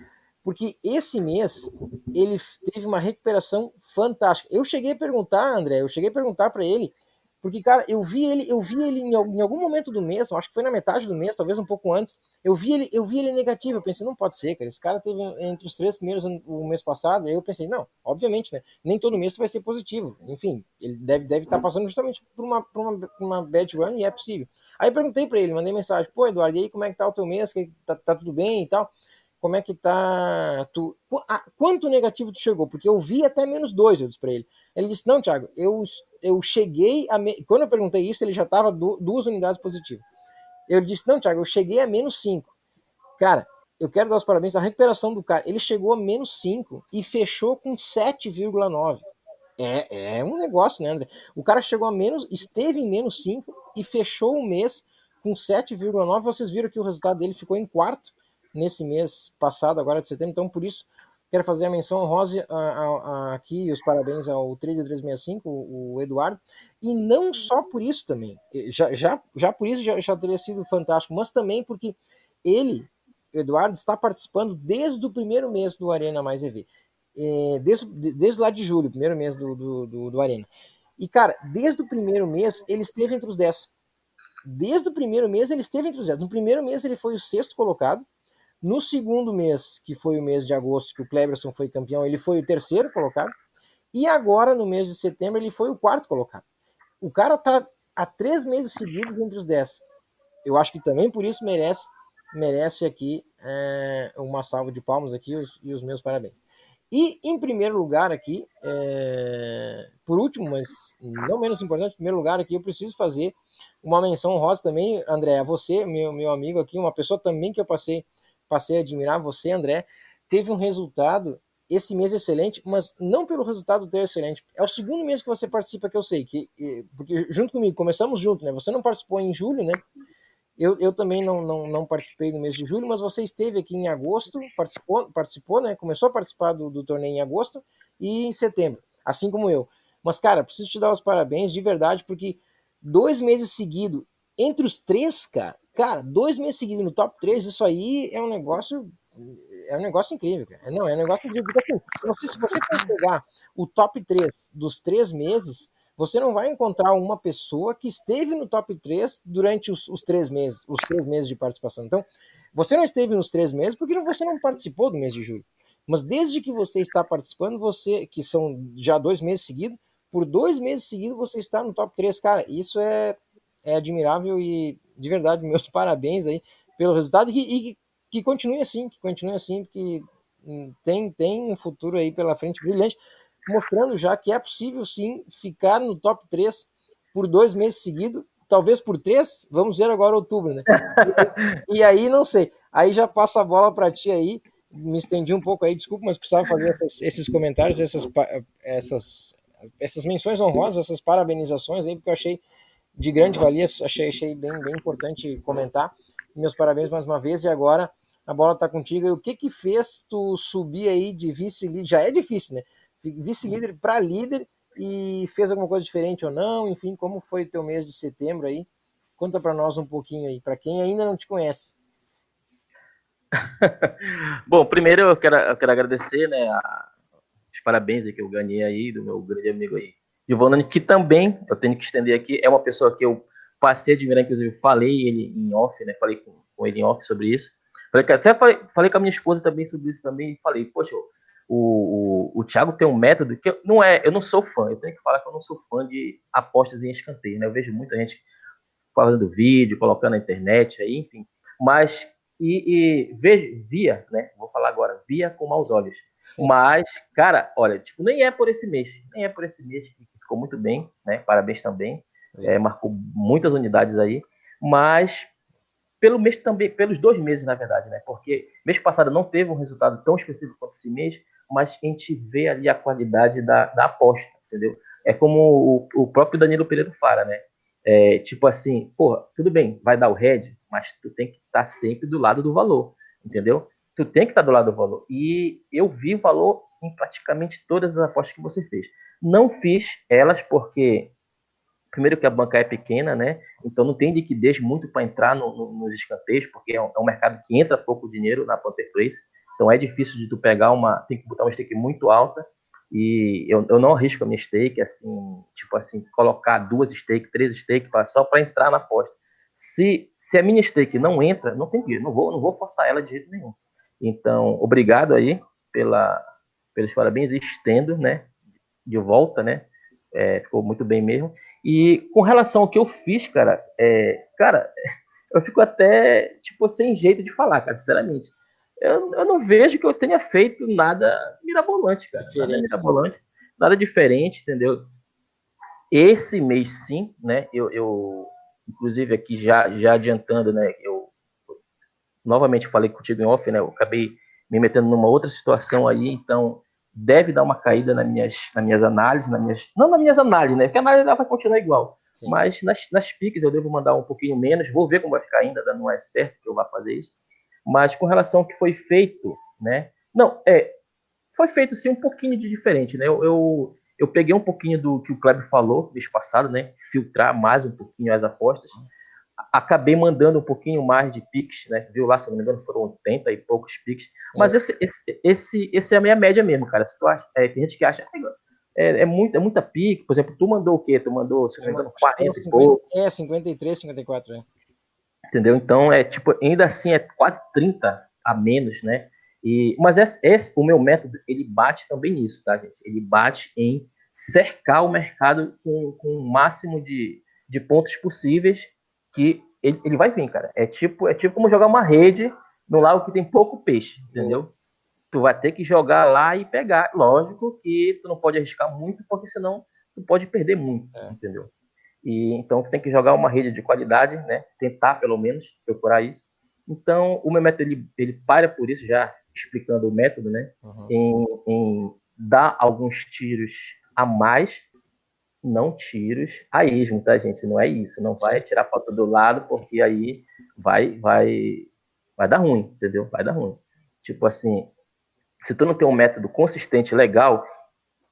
Porque esse mês ele teve uma recuperação fantástica. Eu cheguei a perguntar, André, eu cheguei a perguntar para ele porque, cara, eu vi ele, eu vi ele em, em, algum momento do mês, acho que foi na metade do mês, talvez um pouco antes. Eu vi ele, eu vi ele negativo. Eu pensei, não pode ser, cara. Esse cara teve entre os três primeiros o mês passado. Aí eu pensei, não, obviamente, né? Nem todo mês vai ser positivo. Enfim, ele deve deve estar tá passando justamente por uma, por uma, por uma bad run e é possível. Aí perguntei para ele, mandei mensagem, pô, Eduardo, e aí como é que tá o teu mês? Tá, tá tudo bem e tal? como é que tá. Tu, quanto negativo tu chegou? Porque eu vi até menos dois, eu disse pra ele. Ele disse: Não, Thiago, eu, eu cheguei a. Me... Quando eu perguntei isso, ele já tava du, duas unidades positivas. Eu disse: Não, Thiago, eu cheguei a menos cinco. Cara, eu quero dar os parabéns à recuperação do cara. Ele chegou a menos cinco e fechou com 7,9. É, é um negócio, né, André? O cara chegou a menos, esteve em menos 5 e fechou o mês com 7,9. Vocês viram que o resultado dele ficou em quarto nesse mês passado, agora de setembro. Então, por isso, quero fazer a menção honrosa aqui, os parabéns ao 365, o, o Eduardo. E não só por isso também, já, já, já por isso já, já teria sido fantástico, mas também porque ele, Eduardo, está participando desde o primeiro mês do Arena Mais EV. É, desde, desde lá de julho, primeiro mês do, do, do, do Arena. E, cara, desde o primeiro mês, ele esteve entre os 10 desde o primeiro mês ele esteve entre os 10. No primeiro mês ele foi o sexto colocado. No segundo mês, que foi o mês de agosto, que o Cleberson foi campeão, ele foi o terceiro colocado. E agora, no mês de setembro, ele foi o quarto colocado. O cara tá há três meses seguidos entre os 10. Eu acho que também por isso merece merece aqui é, uma salva de palmas aqui os, e os meus parabéns. E em primeiro lugar aqui, é, por último, mas não menos importante, em primeiro lugar aqui, eu preciso fazer uma menção honrosa também, André, a você, meu, meu amigo aqui, uma pessoa também que eu passei, passei a admirar, você, André, teve um resultado esse mês excelente, mas não pelo resultado ter excelente. É o segundo mês que você participa que eu sei, que, porque junto comigo, começamos junto, né? Você não participou em julho, né? Eu, eu também não, não, não participei no mês de julho, mas você esteve aqui em agosto, participou, participou né? Começou a participar do, do torneio em agosto e em setembro, assim como eu. Mas, cara, preciso te dar os parabéns de verdade, porque dois meses seguidos, entre os três, cara, cara, dois meses seguidos no top 3, isso aí é um negócio. É um negócio incrível, cara. Não, é um negócio incrível. Porque assim, não sei se você for pegar o top 3 dos três meses, você não vai encontrar uma pessoa que esteve no top 3 durante os, os três meses, os três meses de participação. Então, você não esteve nos três meses porque você não participou do mês de julho. Mas desde que você está participando, você, que são já dois meses seguidos, por dois meses seguidos você está no top 3, cara. Isso é, é admirável e de verdade, meus parabéns aí pelo resultado e, e que continue assim, que continue assim, porque hum, tem, tem um futuro aí pela frente brilhante, mostrando já que é possível sim ficar no top 3 por dois meses seguidos, talvez por três, vamos ver agora outubro, né? E, e aí não sei, aí já passa a bola para ti aí, me estendi um pouco aí, desculpa, mas precisava fazer essas, esses comentários, essas, essas essas menções honrosas, essas parabenizações aí, porque eu achei de grande valia, achei, achei bem, bem importante comentar. Meus parabéns mais uma vez, e agora a bola está contigo. E o que que fez tu subir aí de vice-líder? Já é difícil, né? Vice-líder para líder e fez alguma coisa diferente ou não? Enfim, como foi teu mês de setembro aí? Conta para nós um pouquinho aí, para quem ainda não te conhece.
Bom, primeiro eu quero, eu quero agradecer né, a, parabéns aí que eu ganhei aí do meu grande amigo aí, Giovanni, que também, eu tenho que estender aqui, é uma pessoa que eu passei a admirar, inclusive falei ele em off, né, falei com, com ele em off sobre isso, falei, até falei, falei com a minha esposa também sobre isso também, e falei, poxa, o, o, o Thiago tem um método que eu, não é, eu não sou fã, eu tenho que falar que eu não sou fã de apostas em escanteio, né, eu vejo muita gente fazendo vídeo, colocando na internet aí, enfim, mas e, e veja, via, né? Vou falar agora, via com maus olhos. Sim. Mas, cara, olha, tipo, nem é por esse mês, nem é por esse mês que ficou muito bem, né? Parabéns também, é, marcou muitas unidades aí, mas pelo mês também, pelos dois meses, na verdade, né? Porque mês passado não teve um resultado tão específico quanto esse mês, mas a gente vê ali a qualidade da, da aposta, entendeu? É como o, o próprio Danilo Pereira fala, né? É, tipo assim, porra, tudo bem, vai dar o head, mas tu tem que estar tá sempre do lado do valor, entendeu? Tu tem que estar tá do lado do valor. E eu vi valor em praticamente todas as apostas que você fez. Não fiz elas porque, primeiro que a banca é pequena, né? Então não tem liquidez muito para entrar no, no, nos escanteios, porque é um, é um, mercado que entra pouco dinheiro na Panther Place. Então é difícil de tu pegar uma, tem que botar uma stake muito alta. E eu, eu não arrisco a minha stake, assim, tipo assim, colocar duas stake, três stake só para entrar na aposta. Se, se a minha stake não entra, não tem dinheiro, não vou, não vou forçar ela de jeito nenhum. Então, obrigado aí pela, pelos parabéns, estendo, né, de volta, né, é, ficou muito bem mesmo. E com relação ao que eu fiz, cara, é, cara, eu fico até, tipo, sem jeito de falar, cara, sinceramente. Eu, eu não vejo que eu tenha feito nada mirabolante, cara. Diferente. Nada mirabolante, nada diferente, entendeu? Esse mês, sim, né, eu, eu inclusive aqui já, já adiantando, né, eu novamente falei contigo em off, né, eu acabei me metendo numa outra situação aí, então deve dar uma caída nas minhas, nas minhas análises, nas minhas, não nas minhas análises, né, porque a análise vai continuar igual, Sim. mas nas, nas piques eu devo mandar um pouquinho menos, vou ver como vai ficar ainda, não é certo que eu vá fazer isso, mas com relação ao que foi feito, né, não, é, foi feito sim um pouquinho de diferente, né, eu, eu eu peguei um pouquinho do que o Kleber falou mês passado, né? Filtrar mais um pouquinho as apostas. Acabei mandando um pouquinho mais de Pix, né? Viu lá, se não me engano, foram 80 e poucos Pix. Mas é. esse, esse, esse, esse é a minha média mesmo, cara. Se tu acha, é, tem gente que acha, é, é, muito, é muita pique. Por exemplo, tu mandou o quê? Tu mandou, se não me engano, 40
e pouco. É, 53, 54, é.
Entendeu? Então, é tipo, ainda assim, é quase 30 a menos, né? E, mas esse, esse, o meu método, ele bate também nisso, tá, gente? Ele bate em cercar o mercado com, com o máximo de, de pontos possíveis que ele, ele vai vir, cara. É tipo, é tipo como jogar uma rede no lago que tem pouco peixe, entendeu? Tu vai ter que jogar lá e pegar. Lógico que tu não pode arriscar muito, porque senão tu pode perder muito, é. entendeu? E então tu tem que jogar uma rede de qualidade, né? Tentar pelo menos procurar isso. Então o meu método ele, ele para por isso já explicando o método, né? Uhum. Em, em dar alguns tiros a mais não tiros a esmo, tá, gente? Não é isso. Não vai tirar foto do lado, porque aí vai, vai, vai dar ruim, entendeu? Vai dar ruim. Tipo assim, se tu não tem um método consistente, legal,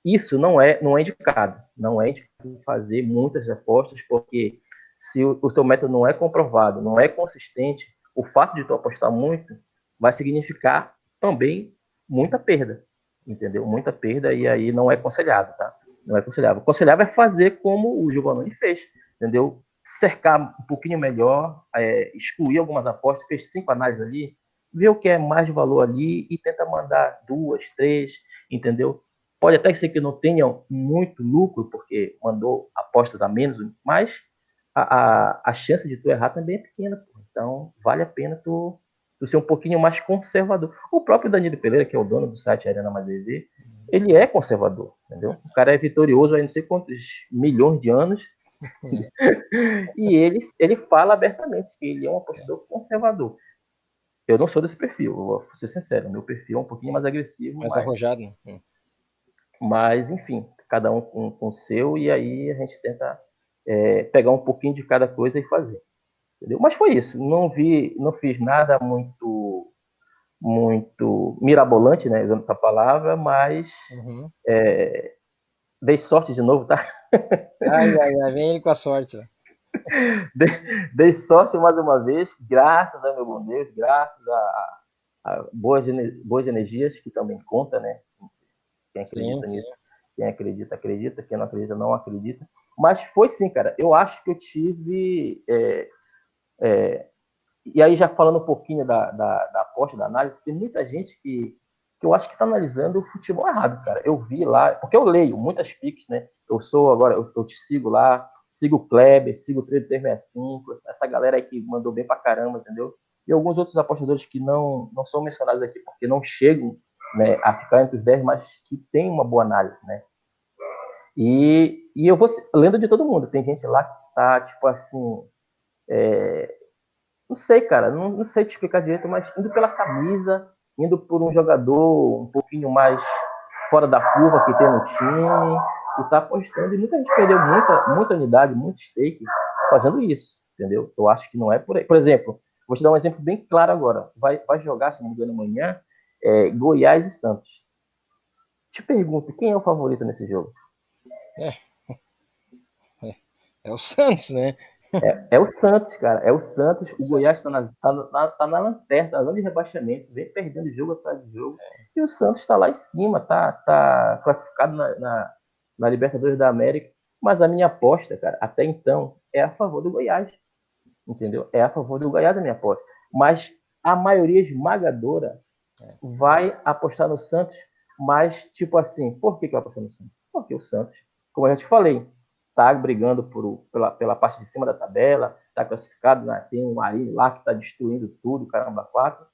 isso não é, não é indicado. Não é indicado fazer muitas apostas, porque se o, o teu método não é comprovado, não é consistente, o fato de tu apostar muito vai significar também muita perda, entendeu? Muita perda e aí não é aconselhável, tá? Não é aconselhável. Aconselhável é fazer como o Giovanni fez, entendeu? Cercar um pouquinho melhor, é, excluir algumas apostas, fez cinco análises ali, ver o que é mais valor ali e tenta mandar duas, três, entendeu? Pode até ser que não tenham muito lucro, porque mandou apostas a menos, mas a, a, a chance de tu errar também é pequena. Então, vale a pena tu, tu ser um pouquinho mais conservador. O próprio Danilo Pereira, que é o dono do site Arena Mais EV, ele é conservador, entendeu? O cara é vitorioso há não sei quantos milhões de anos. e ele, ele fala abertamente que ele é um apostador conservador. Eu não sou desse perfil, vou ser sincero. Meu perfil é um pouquinho mais agressivo.
Mais mas, arrojado. Né? Hum.
Mas, enfim, cada um com, com o seu, e aí a gente tenta é, pegar um pouquinho de cada coisa e fazer. Entendeu? Mas foi isso. Não vi, não fiz nada muito muito mirabolante, né, usando essa palavra, mas uhum. é, dei sorte de novo, tá?
Ai, ai, ai, vem ele com a sorte. Né?
Dei, dei, sorte mais uma vez, graças a meu bom Deus, graças a, a boas, boas energias, que também conta, né? Quem acredita sim, nisso, sim. quem acredita, acredita, quem não acredita, não acredita. Mas foi sim, cara. Eu acho que eu tive é, é, e aí, já falando um pouquinho da, da, da aposta, da análise, tem muita gente que, que eu acho que está analisando o futebol errado, cara. Eu vi lá, porque eu leio muitas piques, né? Eu sou agora, eu, eu te sigo lá, sigo o Kleber, sigo o 365, essa galera aí que mandou bem pra caramba, entendeu? E alguns outros apostadores que não, não são mencionados aqui porque não chegam né, a ficar entre os 10, mas que tem uma boa análise, né? E, e eu vou lendo de todo mundo. Tem gente lá que tá, tipo assim, é, não sei, cara, não, não, sei te explicar direito, mas indo pela camisa, indo por um jogador um pouquinho mais fora da curva que tem no time, e tá apostando. E muita gente perdeu muita, muita unidade, muito stake fazendo isso, entendeu? Eu acho que não é por aí. Por exemplo, vou te dar um exemplo bem claro agora. Vai, vai jogar, se não me engano, amanhã, é, Goiás e Santos. Te pergunto, quem é o favorito nesse jogo?
É, é, é o Santos, né?
É, é, o Santos, cara. É o Santos. O Goiás está na, tá na, tá na lanterna, tá de rebaixamento, vem perdendo jogo atrás de jogo. É. E o Santos está lá em cima, tá, tá classificado na, na, na, Libertadores da América. Mas a minha aposta, cara, até então, é a favor do Goiás. Entendeu? Sim. É a favor do Goiás a minha aposta. Mas a maioria esmagadora é. vai apostar no Santos, mas, tipo assim, por que, que eu aposto no Santos? Porque o Santos, como eu já te falei, está brigando por, pela, pela parte de cima da tabela, está classificado, né? tem um Marinho lá que está destruindo tudo, caramba, quatro.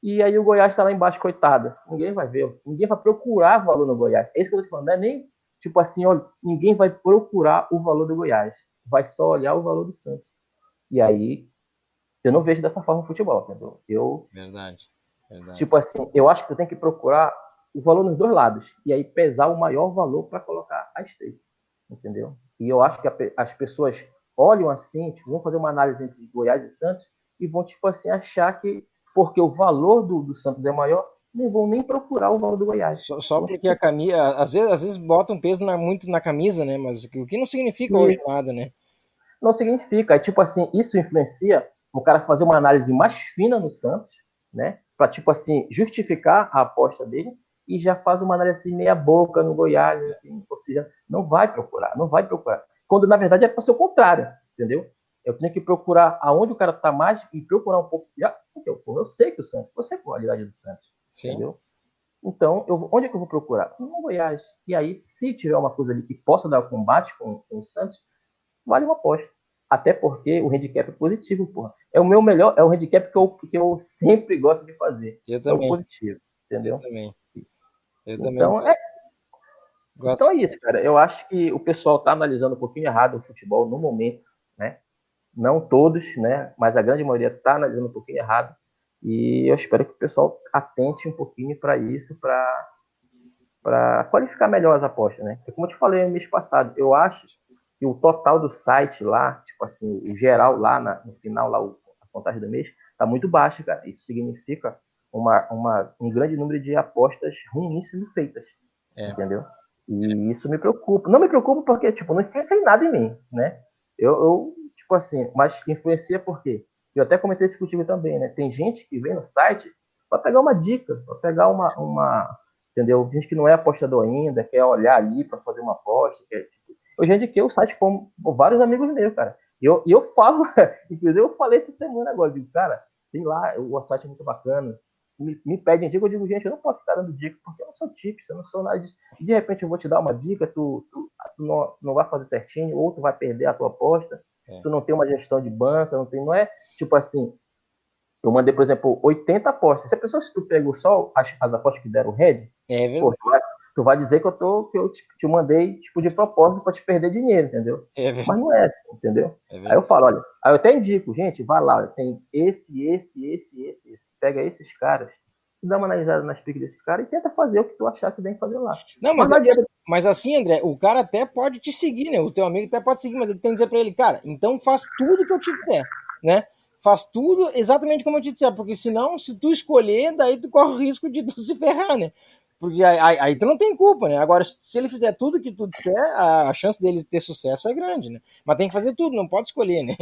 E aí o Goiás está lá embaixo, coitado. Ninguém vai ver, ninguém vai procurar valor no Goiás. É isso que eu estou falando, não é nem tipo assim, olha, ninguém vai procurar o valor do Goiás, vai só olhar o valor do Santos. E aí eu não vejo dessa forma o futebol, entendeu? Eu
verdade, verdade.
Tipo assim, eu acho que tu tem que procurar o valor nos dois lados e aí pesar o maior valor para colocar a stake, entendeu? E eu acho que a, as pessoas olham assim, tipo, vão fazer uma análise entre Goiás e Santos e vão, tipo assim, achar que porque o valor do, do Santos é maior, não vão nem procurar o valor do Goiás.
Só, só porque a camisa, às vezes, às vezes botam peso na, muito na camisa, né? Mas o que não significa hoje nada, né?
Não significa. É tipo assim, isso influencia o cara fazer uma análise mais fina no Santos, né? Para tipo assim justificar a aposta dele e já faz uma análise assim, meia boca no Goiás, assim, ou seja, não vai procurar, não vai procurar. Quando na verdade é para ser o contrário, entendeu? Eu tenho que procurar aonde o cara está mais e procurar um pouco. Porque eu, eu sei que o Santos, eu sei a qualidade do Santos, Sim. entendeu? Então, eu, onde é que eu vou procurar? No Goiás. E aí, se tiver uma coisa ali que possa dar combate com, com o Santos, vale uma aposta. Até porque o handicap é positivo, porra. É o meu melhor, é o handicap que eu, que eu sempre gosto de fazer.
Eu também.
É o positivo, entendeu?
Eu também.
Eu então, também. É, então é isso, cara. Eu acho que o pessoal tá analisando um pouquinho errado o futebol no momento, né? Não todos, né? Mas a grande maioria tá analisando um pouquinho errado. E eu espero que o pessoal atente um pouquinho para isso, para para qualificar melhor as apostas, né? Porque, como eu te falei no mês passado, eu acho que o total do site lá, tipo assim, o geral lá na, no final, lá o, a contagem do mês, tá muito baixa, cara. Isso significa uma, uma, um grande número de apostas ruins sendo feitas, é. entendeu? E isso me preocupa. Não me preocupa porque, tipo, não influencia em nada em mim, né? Eu, eu tipo assim, mas influencia por quê? Eu até comentei isso contigo também, né? Tem gente que vem no site para pegar uma dica, para pegar uma, uma, entendeu? Gente que não é apostador ainda, quer olhar ali para fazer uma aposta, quer, tipo, eu já indiquei o site com vários amigos meus, cara. E eu, eu falo, inclusive eu falei essa semana agora, digo, cara, tem lá, o site é muito bacana. Me, me pedem dica, eu digo, gente, eu não posso ficar dando dica, porque eu não sou tips, eu não sou nada disso. De repente eu vou te dar uma dica, tu, tu, tu não, não vai fazer certinho, ou tu vai perder a tua aposta, é. tu não tem uma gestão de banca, não tem, não é tipo assim, eu mandei, por exemplo, 80 apostas. Se a pessoa, se tu pegou só as, as apostas que deram red,
é pô,
tu, vai, tu, vai, dizer que eu, tô, que eu te, te mandei tipo de propósito para te perder dinheiro, entendeu?
É
Mas não é assim, entendeu? É aí eu falo, olha, aí eu até indico, gente, vai lá, tem esse, esse, esse, esse, esse. Pega esses caras, dá uma analisada nas piques desse cara e tenta fazer o que tu achar que tem que fazer lá.
Não, mas, mas, não é, mas, assim, André, o cara até pode te seguir, né? O teu amigo até pode seguir, mas ele tem que dizer para ele, cara, então faz tudo que eu te disser, né? Faz tudo exatamente como eu te disser, porque senão, se tu escolher, daí tu corre o risco de tu se ferrar, né? Porque aí, aí, aí, tu não tem culpa, né? Agora, se ele fizer tudo que tu disser, a, a chance dele ter sucesso é grande, né? Mas tem que fazer tudo, não pode escolher, né?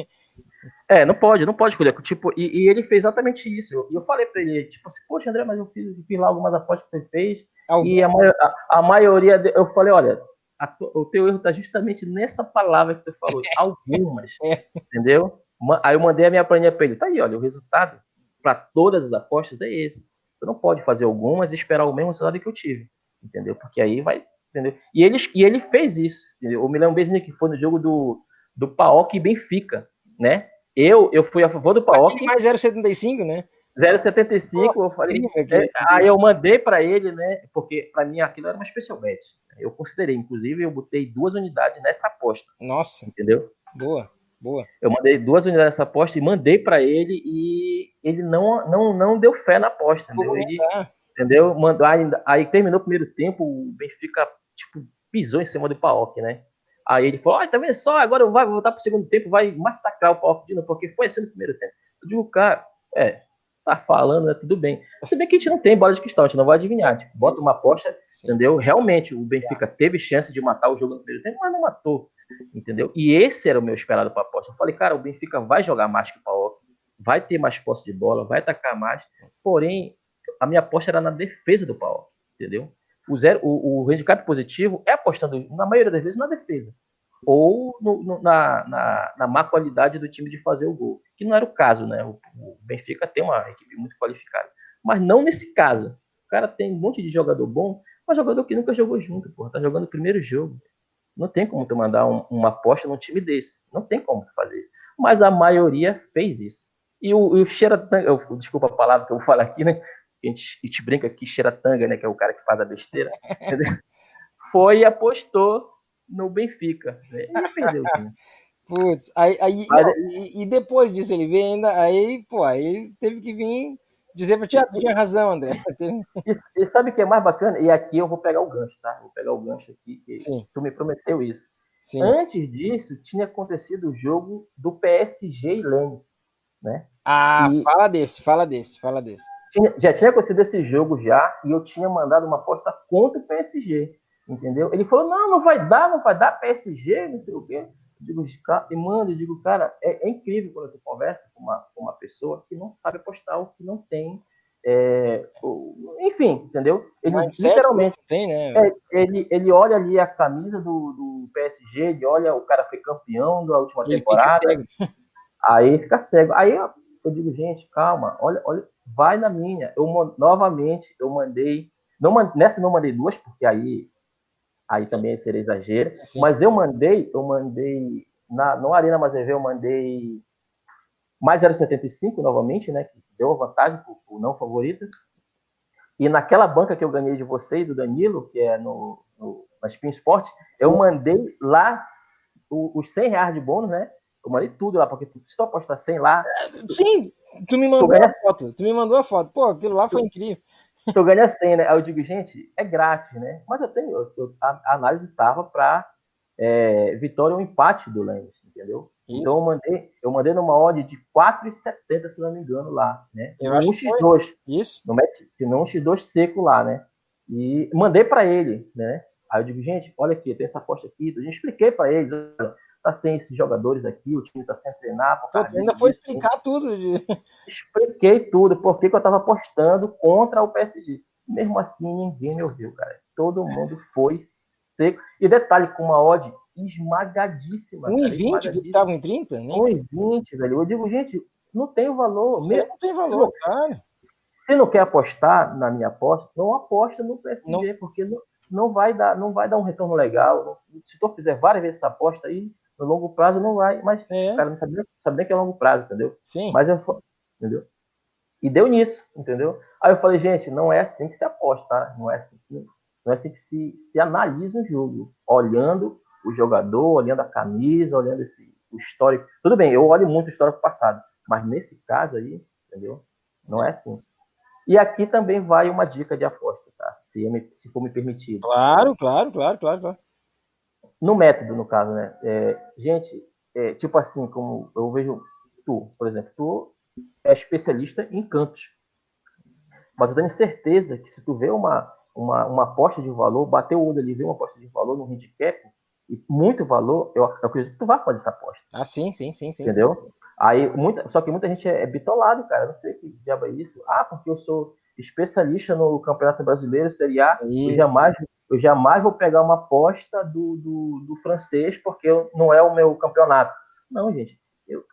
É, não pode, não pode escolher. Tipo, e, e ele fez exatamente isso. E eu, eu, falei pra ele, tipo assim, poxa, André, mas eu fiz, fiz lá algumas apostas que você fez. Algum... E a, a, a maioria, de, eu falei, olha, a, o teu erro tá justamente nessa palavra que tu falou, algumas. é. Entendeu? Aí eu mandei a minha planilha pra ele. Tá aí, olha, o resultado para todas as apostas é esse. Você não pode fazer algumas e esperar o mesmo resultado que eu tive. Entendeu? Porque aí vai. Entendeu? E ele, e ele fez isso. Entendeu? Eu me lembro bem que foi no jogo do, do Paok e Benfica, né? Eu, eu fui a favor do Paok.
Mais 0,75, né?
0,75, eu falei. É, aí eu mandei para ele, né? Porque para mim aquilo era uma special bet. Eu considerei, inclusive, eu botei duas unidades nessa aposta.
Nossa.
Entendeu?
Boa. Boa.
Eu mandei duas unidades nessa aposta e mandei para ele e ele não, não, não deu fé na aposta, entendeu? Ele, entendeu? Mandou, aí, aí, terminou o primeiro tempo, o Benfica tipo, pisou em cima do Paok, né? Aí ele falou: Olha, tá vendo só? Agora vai voltar pro segundo tempo, vai massacrar o Paok de novo, porque foi assim no primeiro tempo. Eu digo, cara, é, tá falando, né? Tudo bem. Se bem que a gente não tem bola de cristal, a gente não vai adivinhar. Tipo, bota uma aposta, Sim. entendeu? Realmente, o Benfica teve chance de matar o jogo no primeiro tempo, mas não matou entendeu? E esse era o meu esperado para a aposta. Eu falei, cara, o Benfica vai jogar mais que o Paok, vai ter mais posse de bola, vai atacar mais, porém, a minha aposta era na defesa do Paok, entendeu? O, zero, o, o handicap positivo é apostando, na maioria das vezes, na defesa. Ou no, no, na, na, na, má qualidade do time de fazer o gol. Que não era o caso, né? O, o Benfica tem uma equipe muito qualificada. Mas não nesse caso. O cara tem um monte de jogador bom, mas jogador que nunca jogou junto, pô. Tá jogando o primeiro jogo. Não tem como tu mandar um, uma aposta num time desse. Não tem como fazer isso. Mas a maioria fez isso. E o, o Xeratanga, desculpa a palavra que eu vou falar aqui, né? A gente, a gente brinca aqui, Xeratanga, né? Que é o cara que faz a besteira. Foi e apostou no Benfica. Né? E perdeu o time.
Putz, aí, aí Mas, e, e, depois disso ele veio ainda, aí, pô, aí teve que vir dizer para ti, ah, tu tinha razão, André.
E, e sabe o que é mais bacana? E aqui eu vou pegar o gancho, tá? Vou pegar o gancho aqui, que Sim. tu me prometeu isso. Sim. Antes disso, tinha acontecido o jogo do PSG e Lens, né?
Ah, e... fala desse, fala desse, fala desse.
Tinha, já tinha acontecido esse jogo já, e eu tinha mandado uma aposta contra o PSG, entendeu? Ele falou, não, não vai dar, não vai dar PSG, não sei o quê digo, e mando, eu digo, cara, é, é, incrível quando tu conversa com uma, com uma pessoa que não sabe apostar ou que não tem É, enfim, entendeu? Ele
Mindset
literalmente
Tem, né?
é, ele, ele olha ali a camisa do, do PSG, ele olha o cara foi campeão da última
Ele fica
temporada,
cego.
aí ele fica cego. Aí eu, digo, gente, calma, olha, olha, vai na minha. Eu novamente eu mandei, não nessa não mandei duas porque aí aí também seria exagero,
Sim.
mas eu mandei, eu mandei na no Arena Mazevê eu mandei mais 0,75 novamente, né, que deu a vantagem pro, pro não favorito. E naquela banca que eu ganhei de você e do Danilo, que é no, no na Spin Sport, eu
Sim.
mandei lá o- os 100 reais de bônus, né? Eu mandei tudo lá, porque se tu apostar 100 lá,
Sim, tu me mandou a foto. Tu me mandou a foto. Pô, aquilo lá foi incrível.
Tu ganha 100, né? Aí eu digo, gente, é grátis, né? Mas eu tenho, eu- a, análise tava para vitória ou empate do Lens, entendeu?
Isso.
Então eu mandei, eu mandei numa odd de 4,70, se não me engano, lá, né?
Eu
Um
acho que foi.
X2,
Isso.
no match, não um X2 seco lá, né? E mandei para ele, né? Aí eu digo, gente, olha aqui, tem essa aposta aqui. Eu expliquei para eles, olha, tá sem esses jogadores aqui, o time tá sem treinar.
Pô, tu ainda foi explicar tudo. de-
expliquei tudo, porque que eu tava apostando contra o PSG. Mesmo assim, ninguém me ouviu, cara. Todo mundo foi seco. E detalhe, com uma odd esmagadíssima. cara,
1,20 que
esmagadíssima.
tava em 30? Nem sei.
1,20, velho. Eu digo, gente, não tem o valor. Mesmo-
não tem valor, cara.
se não quer apostar na minha aposta, não aposta no PSG, porque não, não, vai dar, não vai dar um retorno legal. Não- Se tu fizer várias vezes essa aposta aí, no longo prazo não vai. Mas
É,
o cara não sabe nem que é longo prazo, entendeu?
sim.
Mas eu entendeu? E deu nisso, entendeu? Aí eu falei, gente, não é assim que se aposta, tá? Não é assim, que- não é assim que se, se analisa um jogo, olhando o jogador, olhando a camisa, olhando esse, o histórico. Tudo bem, eu olho muito o histórico passado, mas nesse caso aí, entendeu? Não é assim. E aqui também vai uma dica de aposta, tá? Se, me- se for me permitido.
Claro, claro, claro, claro, claro.
No método, no caso, né? É, gente, é, tipo assim, como eu vejo tu, por exemplo, tu é especialista em cantos. Mas eu tenho certeza que se tu vê uma, uma, uma aposta de valor, bater o olho ali, ver uma aposta de valor no handicap, e muito valor, eu, acredito que tu vai fazer essa aposta,
Ah, sim, sim, sim, sim.
entendeu? Aí, muita, só que muita gente é, é bitolado, cara. Eu não sei que diabo é isso. Ah, porque eu sou especialista no Campeonato Brasileiro, Série A,
Aí,
eu jamais, eu jamais vou pegar uma aposta do, do, do francês porque eu- não é o meu campeonato. Não, gente. Eu,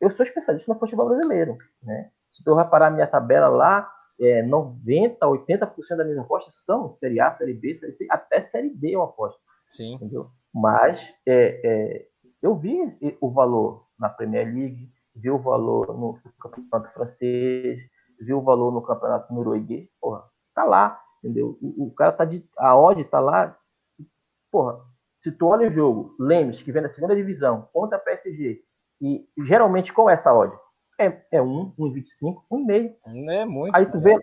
eu sou especialista no futebol brasileiro. Né? Se tu reparar a minha tabela lá, é, 90%, 80% das minhas apostas são Série A, Série B, Série C, até Série D eu aposto.
sim.
Entendeu? Mas é, é, eu vi o valor na Premier League, vi o valor no campeonato francês, vi o valor no campeonato norueguês, porra, tá lá, entendeu? O, o cara tá de. A odd tá lá. Porra, se tu olha o jogo, Lemos, que vem da segunda divisão, contra a PSG, e geralmente qual é essa odd? É, é 1, 1,25, 1,5.
É muito.
Aí tu vê.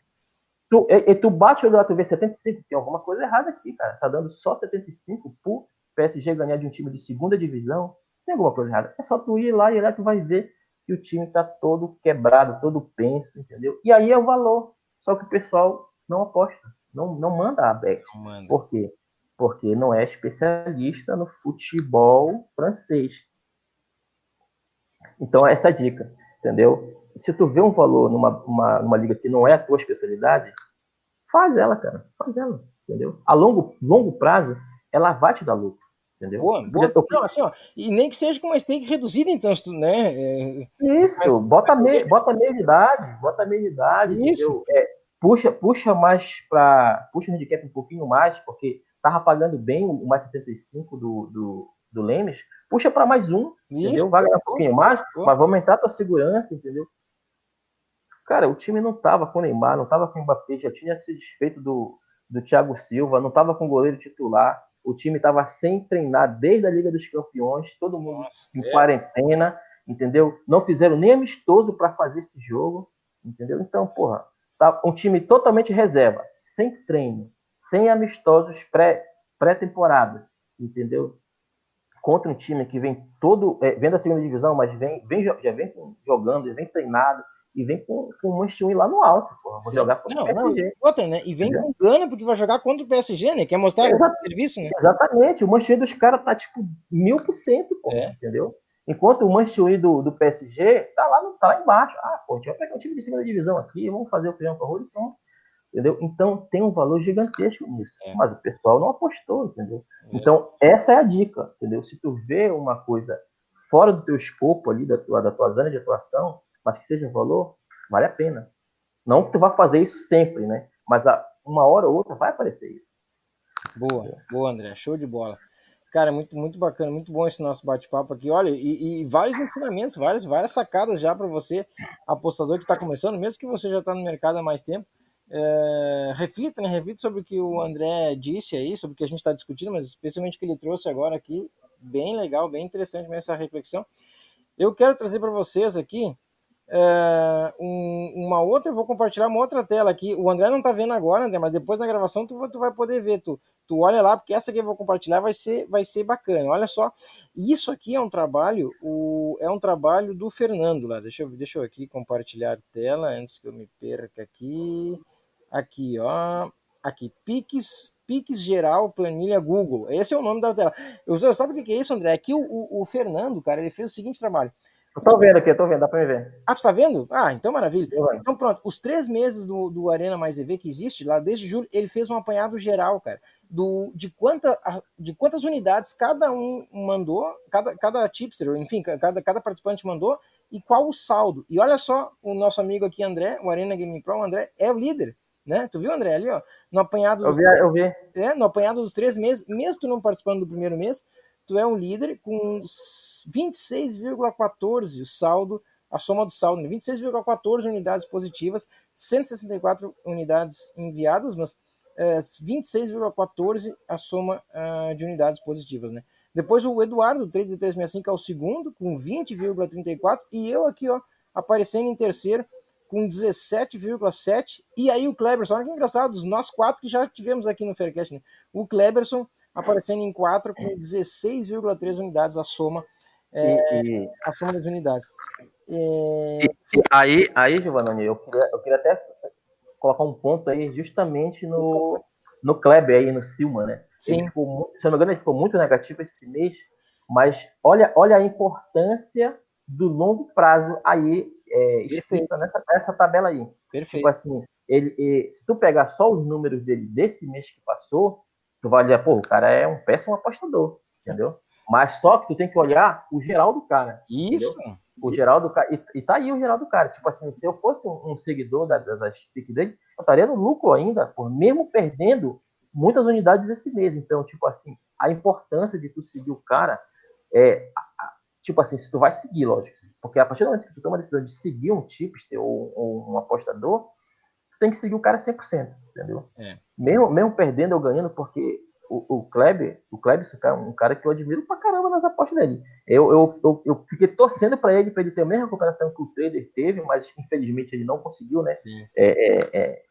Tu, e, e tu bate o olho lá, tu vê 75, tem alguma coisa errada aqui, cara. Tá dando só 75 pro PSG ganhar de um time de segunda divisão. Tem alguma coisa errada. É só tu ir lá e lá tu vai ver que o time tá todo quebrado, todo penso, entendeu? E aí é o valor. Só que o pessoal não aposta, não, não manda a bet.
Manda.
Por quê? Porque não é especialista no futebol francês. Então, essa é a dica, entendeu? Se tu vê um valor numa, uma, numa liga que não é a tua especialidade, faz ela, cara. Faz ela, entendeu? A longo, longo prazo, ela vai te dar lucro, entendeu?
Boa, boa.
Eu-
Não, assim, ó, e nem que seja com uma stake reduzida, então, né? É,
Isso,
Mas-
bota, me, bota meia de idade, bota meia de idade,
Isso.
entendeu? É, puxa, puxa mais para puxa o handicap um pouquinho mais, porque tava pagando bem o mais 75 do, do, do Lemes, puxa para mais um,
isso.
entendeu? Vai ganhar um pouquinho mais,
Boa.
mas vai aumentar a tua segurança, entendeu? Cara, o time não tava com o Neymar, não tava com o Mbappé, já tinha se desfeito do, do Thiago Silva, não tava com o goleiro titular, o time tava sem treinar desde a Liga dos Campeões, todo mundo
Nossa,
em
é.
quarentena, entendeu? Não fizeram nem amistoso para fazer esse jogo, entendeu? Então, porra, tá um time totalmente reserva, sem treino, sem amistosos pré- pré-temporada, entendeu? Contra um time que vem todo, é, vem da segunda divisão, mas vem, vem já vem jogando, vem treinado e vem com, com o Manchester lá no alto, porra. Vou
Sim.
jogar contra
Não,
o
não,
PSG.
e outra, né? E vem
Entendeu?
com gana porque vai jogar contra o PSG, né? Quer mostrar
Exato.
serviço, né?
Exatamente, o Manchester dos caras tá tipo mil por cento, pô,
É.
entendeu? Enquanto o Manchester do, do PSG tá lá, tá lá embaixo. Ah, pô, a gente vai pegar um time de segunda divisão aqui, vamos fazer o feijão com arroz e pronto. Entendeu? Então tem um valor gigantesco nisso. É. Mas o pessoal não apostou, entendeu? É. Então, essa é a dica, entendeu? Se tu vê uma coisa fora do teu escopo ali, da tua, da tua zona de atuação, mas que seja um valor, vale a pena. Não que tu vá fazer isso sempre, né? Mas a, uma hora ou outra vai aparecer isso.
Boa, boa, André. Show de bola. Cara, muito, muito bacana, muito bom esse nosso bate-papo aqui. Olha, e, e, vários ensinamentos, várias, várias sacadas já para você, apostador que está começando, mesmo que você já está no mercado há mais tempo. É, reflita, né? Reflita sobre o que o André disse aí, sobre o que a gente está discutindo, mas especialmente o que ele trouxe agora aqui. Bem legal, bem interessante mesmo essa reflexão. Eu quero trazer para vocês aqui é, um, uma outra, eu vou compartilhar uma outra tela aqui. O André não está vendo agora, André, mas depois na gravação tu, tu vai poder ver. Tu, tu olha lá, porque essa que eu vou compartilhar vai ser, vai ser bacana. Olha só, isso aqui é um trabalho, o, é um trabalho do Fernando lá. Deixa eu, deixa eu aqui compartilhar tela antes que eu me perca aqui. Aqui, ó. Aqui, Pix, Pix Geral Planilha Google. Esse é o nome da tela. Eu, sabe o que é isso, André? Aqui o, o, o Fernando, cara, ele fez o seguinte trabalho.
Eu tô vendo aqui, eu tô vendo, dá pra me ver.
Ah, tu tá vendo? Ah, então maravilha. Então pronto, os três meses do, do Arena Mais EV que existe, lá desde julho, ele fez um apanhado geral, cara, do, de, quanta, de quantas unidades cada um mandou, cada, cada tipster, enfim, cada, cada participante mandou, e qual o saldo. E olha só, o nosso amigo aqui, André, o Arena Game Pro, o André é o líder. Né? Tu viu, André, ali, ó? No apanhado.
Eu vi, eu vi.
É, no apanhado dos três meses, mesmo tu não participando do primeiro mês, tu é um líder com 26,14 o saldo, a soma do saldo, 26,14 né? unidades positivas, 164 unidades enviadas, mas é, 26,14 a soma uh, de unidades positivas, né? Depois o Eduardo, 3365, é o segundo, com 20,34, e eu aqui, ó, aparecendo em terceiro, com 17,7, e aí o Kleberson, olha que engraçado, nós quatro que já tivemos aqui no Faircast, né? O Kleberson aparecendo em 4 com 16,3 unidades a soma, é, e, a soma das unidades.
É... E, aí, aí, Giovanni, eu queria, eu queria até colocar um ponto aí justamente no, no Kleber aí, no Silma, né?
Sim.
Ficou, se eu não me engano, ele ficou muito negativo esse mês, mas olha, olha a importância do longo prazo aí é, explícita nessa, nessa tabela aí.
Perfeito.
Tipo assim, ele, ele, se tu pegar só os números dele desse mês que passou, tu vai olhar, pô, o cara é um péssimo apostador, entendeu? Mas só que tu tem que olhar o geral do cara.
Isso.
Entendeu? O isso. geral do cara. E, e, tá aí o geral do cara. Tipo assim, se eu fosse um, um seguidor da, das piques dele, eu estaria no lucro ainda, por mesmo perdendo muitas unidades esse mês. Então, tipo assim, a importância de tu seguir o cara é. Tipo assim, se tu vai seguir, lógico. Porque a partir do momento que tu toma a decisão de seguir um tipster ou, ou um apostador, tem que seguir o cara 100%, entendeu? É. Mesmo, mesmo perdendo ou ganhando, porque o, o Kleber, o Kleber é um cara que eu admiro pra caramba nas apostas dele. Eu, eu, eu, eu fiquei torcendo para ele, para ele ter a mesma recuperação que o trader teve, mas infelizmente ele não conseguiu, né? É, é, é,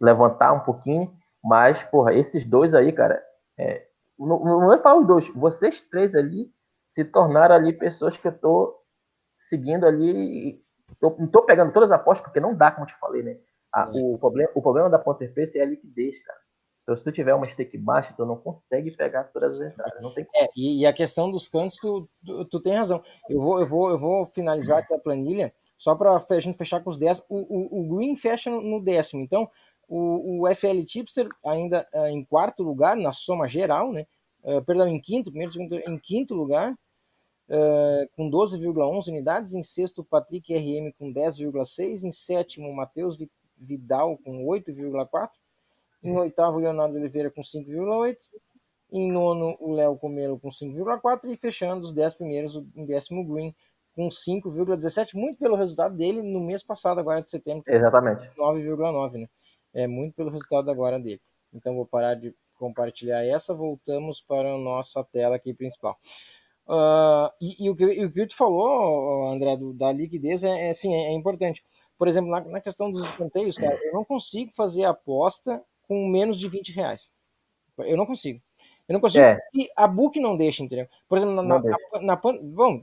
levantar um pouquinho. Mas, porra, esses dois aí, cara, é, não, não é falar os dois, vocês três ali se tornaram ali pessoas que eu tô seguindo ali. Tô, não tô pegando todas as apostas, porque não dá, como eu te falei, né? A, o, problema, o problema da Pace é a liquidez, cara. Então, se tu tiver uma stake baixa, tu não consegue pegar todas as entradas. Não tem
é, e, e, a questão dos cantos, tu, tu, tu, tem razão. Eu vou, eu vou, eu vou finalizar aqui a planilha, só para a gente fechar com os 10. O, o, o Green fecha no, décimo. Então, o, o FL Tipster ainda uh, em quarto lugar, na soma geral, né? Uh, perdão, em quinto, primeiro, segundo, em quinto lugar, uh, com 12,11 unidades. Em sexto, Patrick RM com 10,6. Em sétimo, Matheus Vidal com 8,4. Em oitavo, Leonardo Oliveira com 5,8. Em nono, o Léo Comelo com 5,4. E fechando os 10 primeiros, em décimo Green com 5,17. Muito pelo resultado dele no mês passado, agora de setembro.
Exatamente.
9,9, né? É muito pelo resultado agora dele. Então vou parar de compartilhar essa. Voltamos para a nossa tela aqui principal. Uh, e, e, o que, e, o que, tu falou, André, do, da liquidez é, é, assim, é, é importante por exemplo, na, na questão dos escanteios, cara, eu não consigo fazer aposta com menos de 20 reais. Eu não consigo. Eu não consigo. É. E a book não deixa, entendeu? Por exemplo, na, na, na, na bom,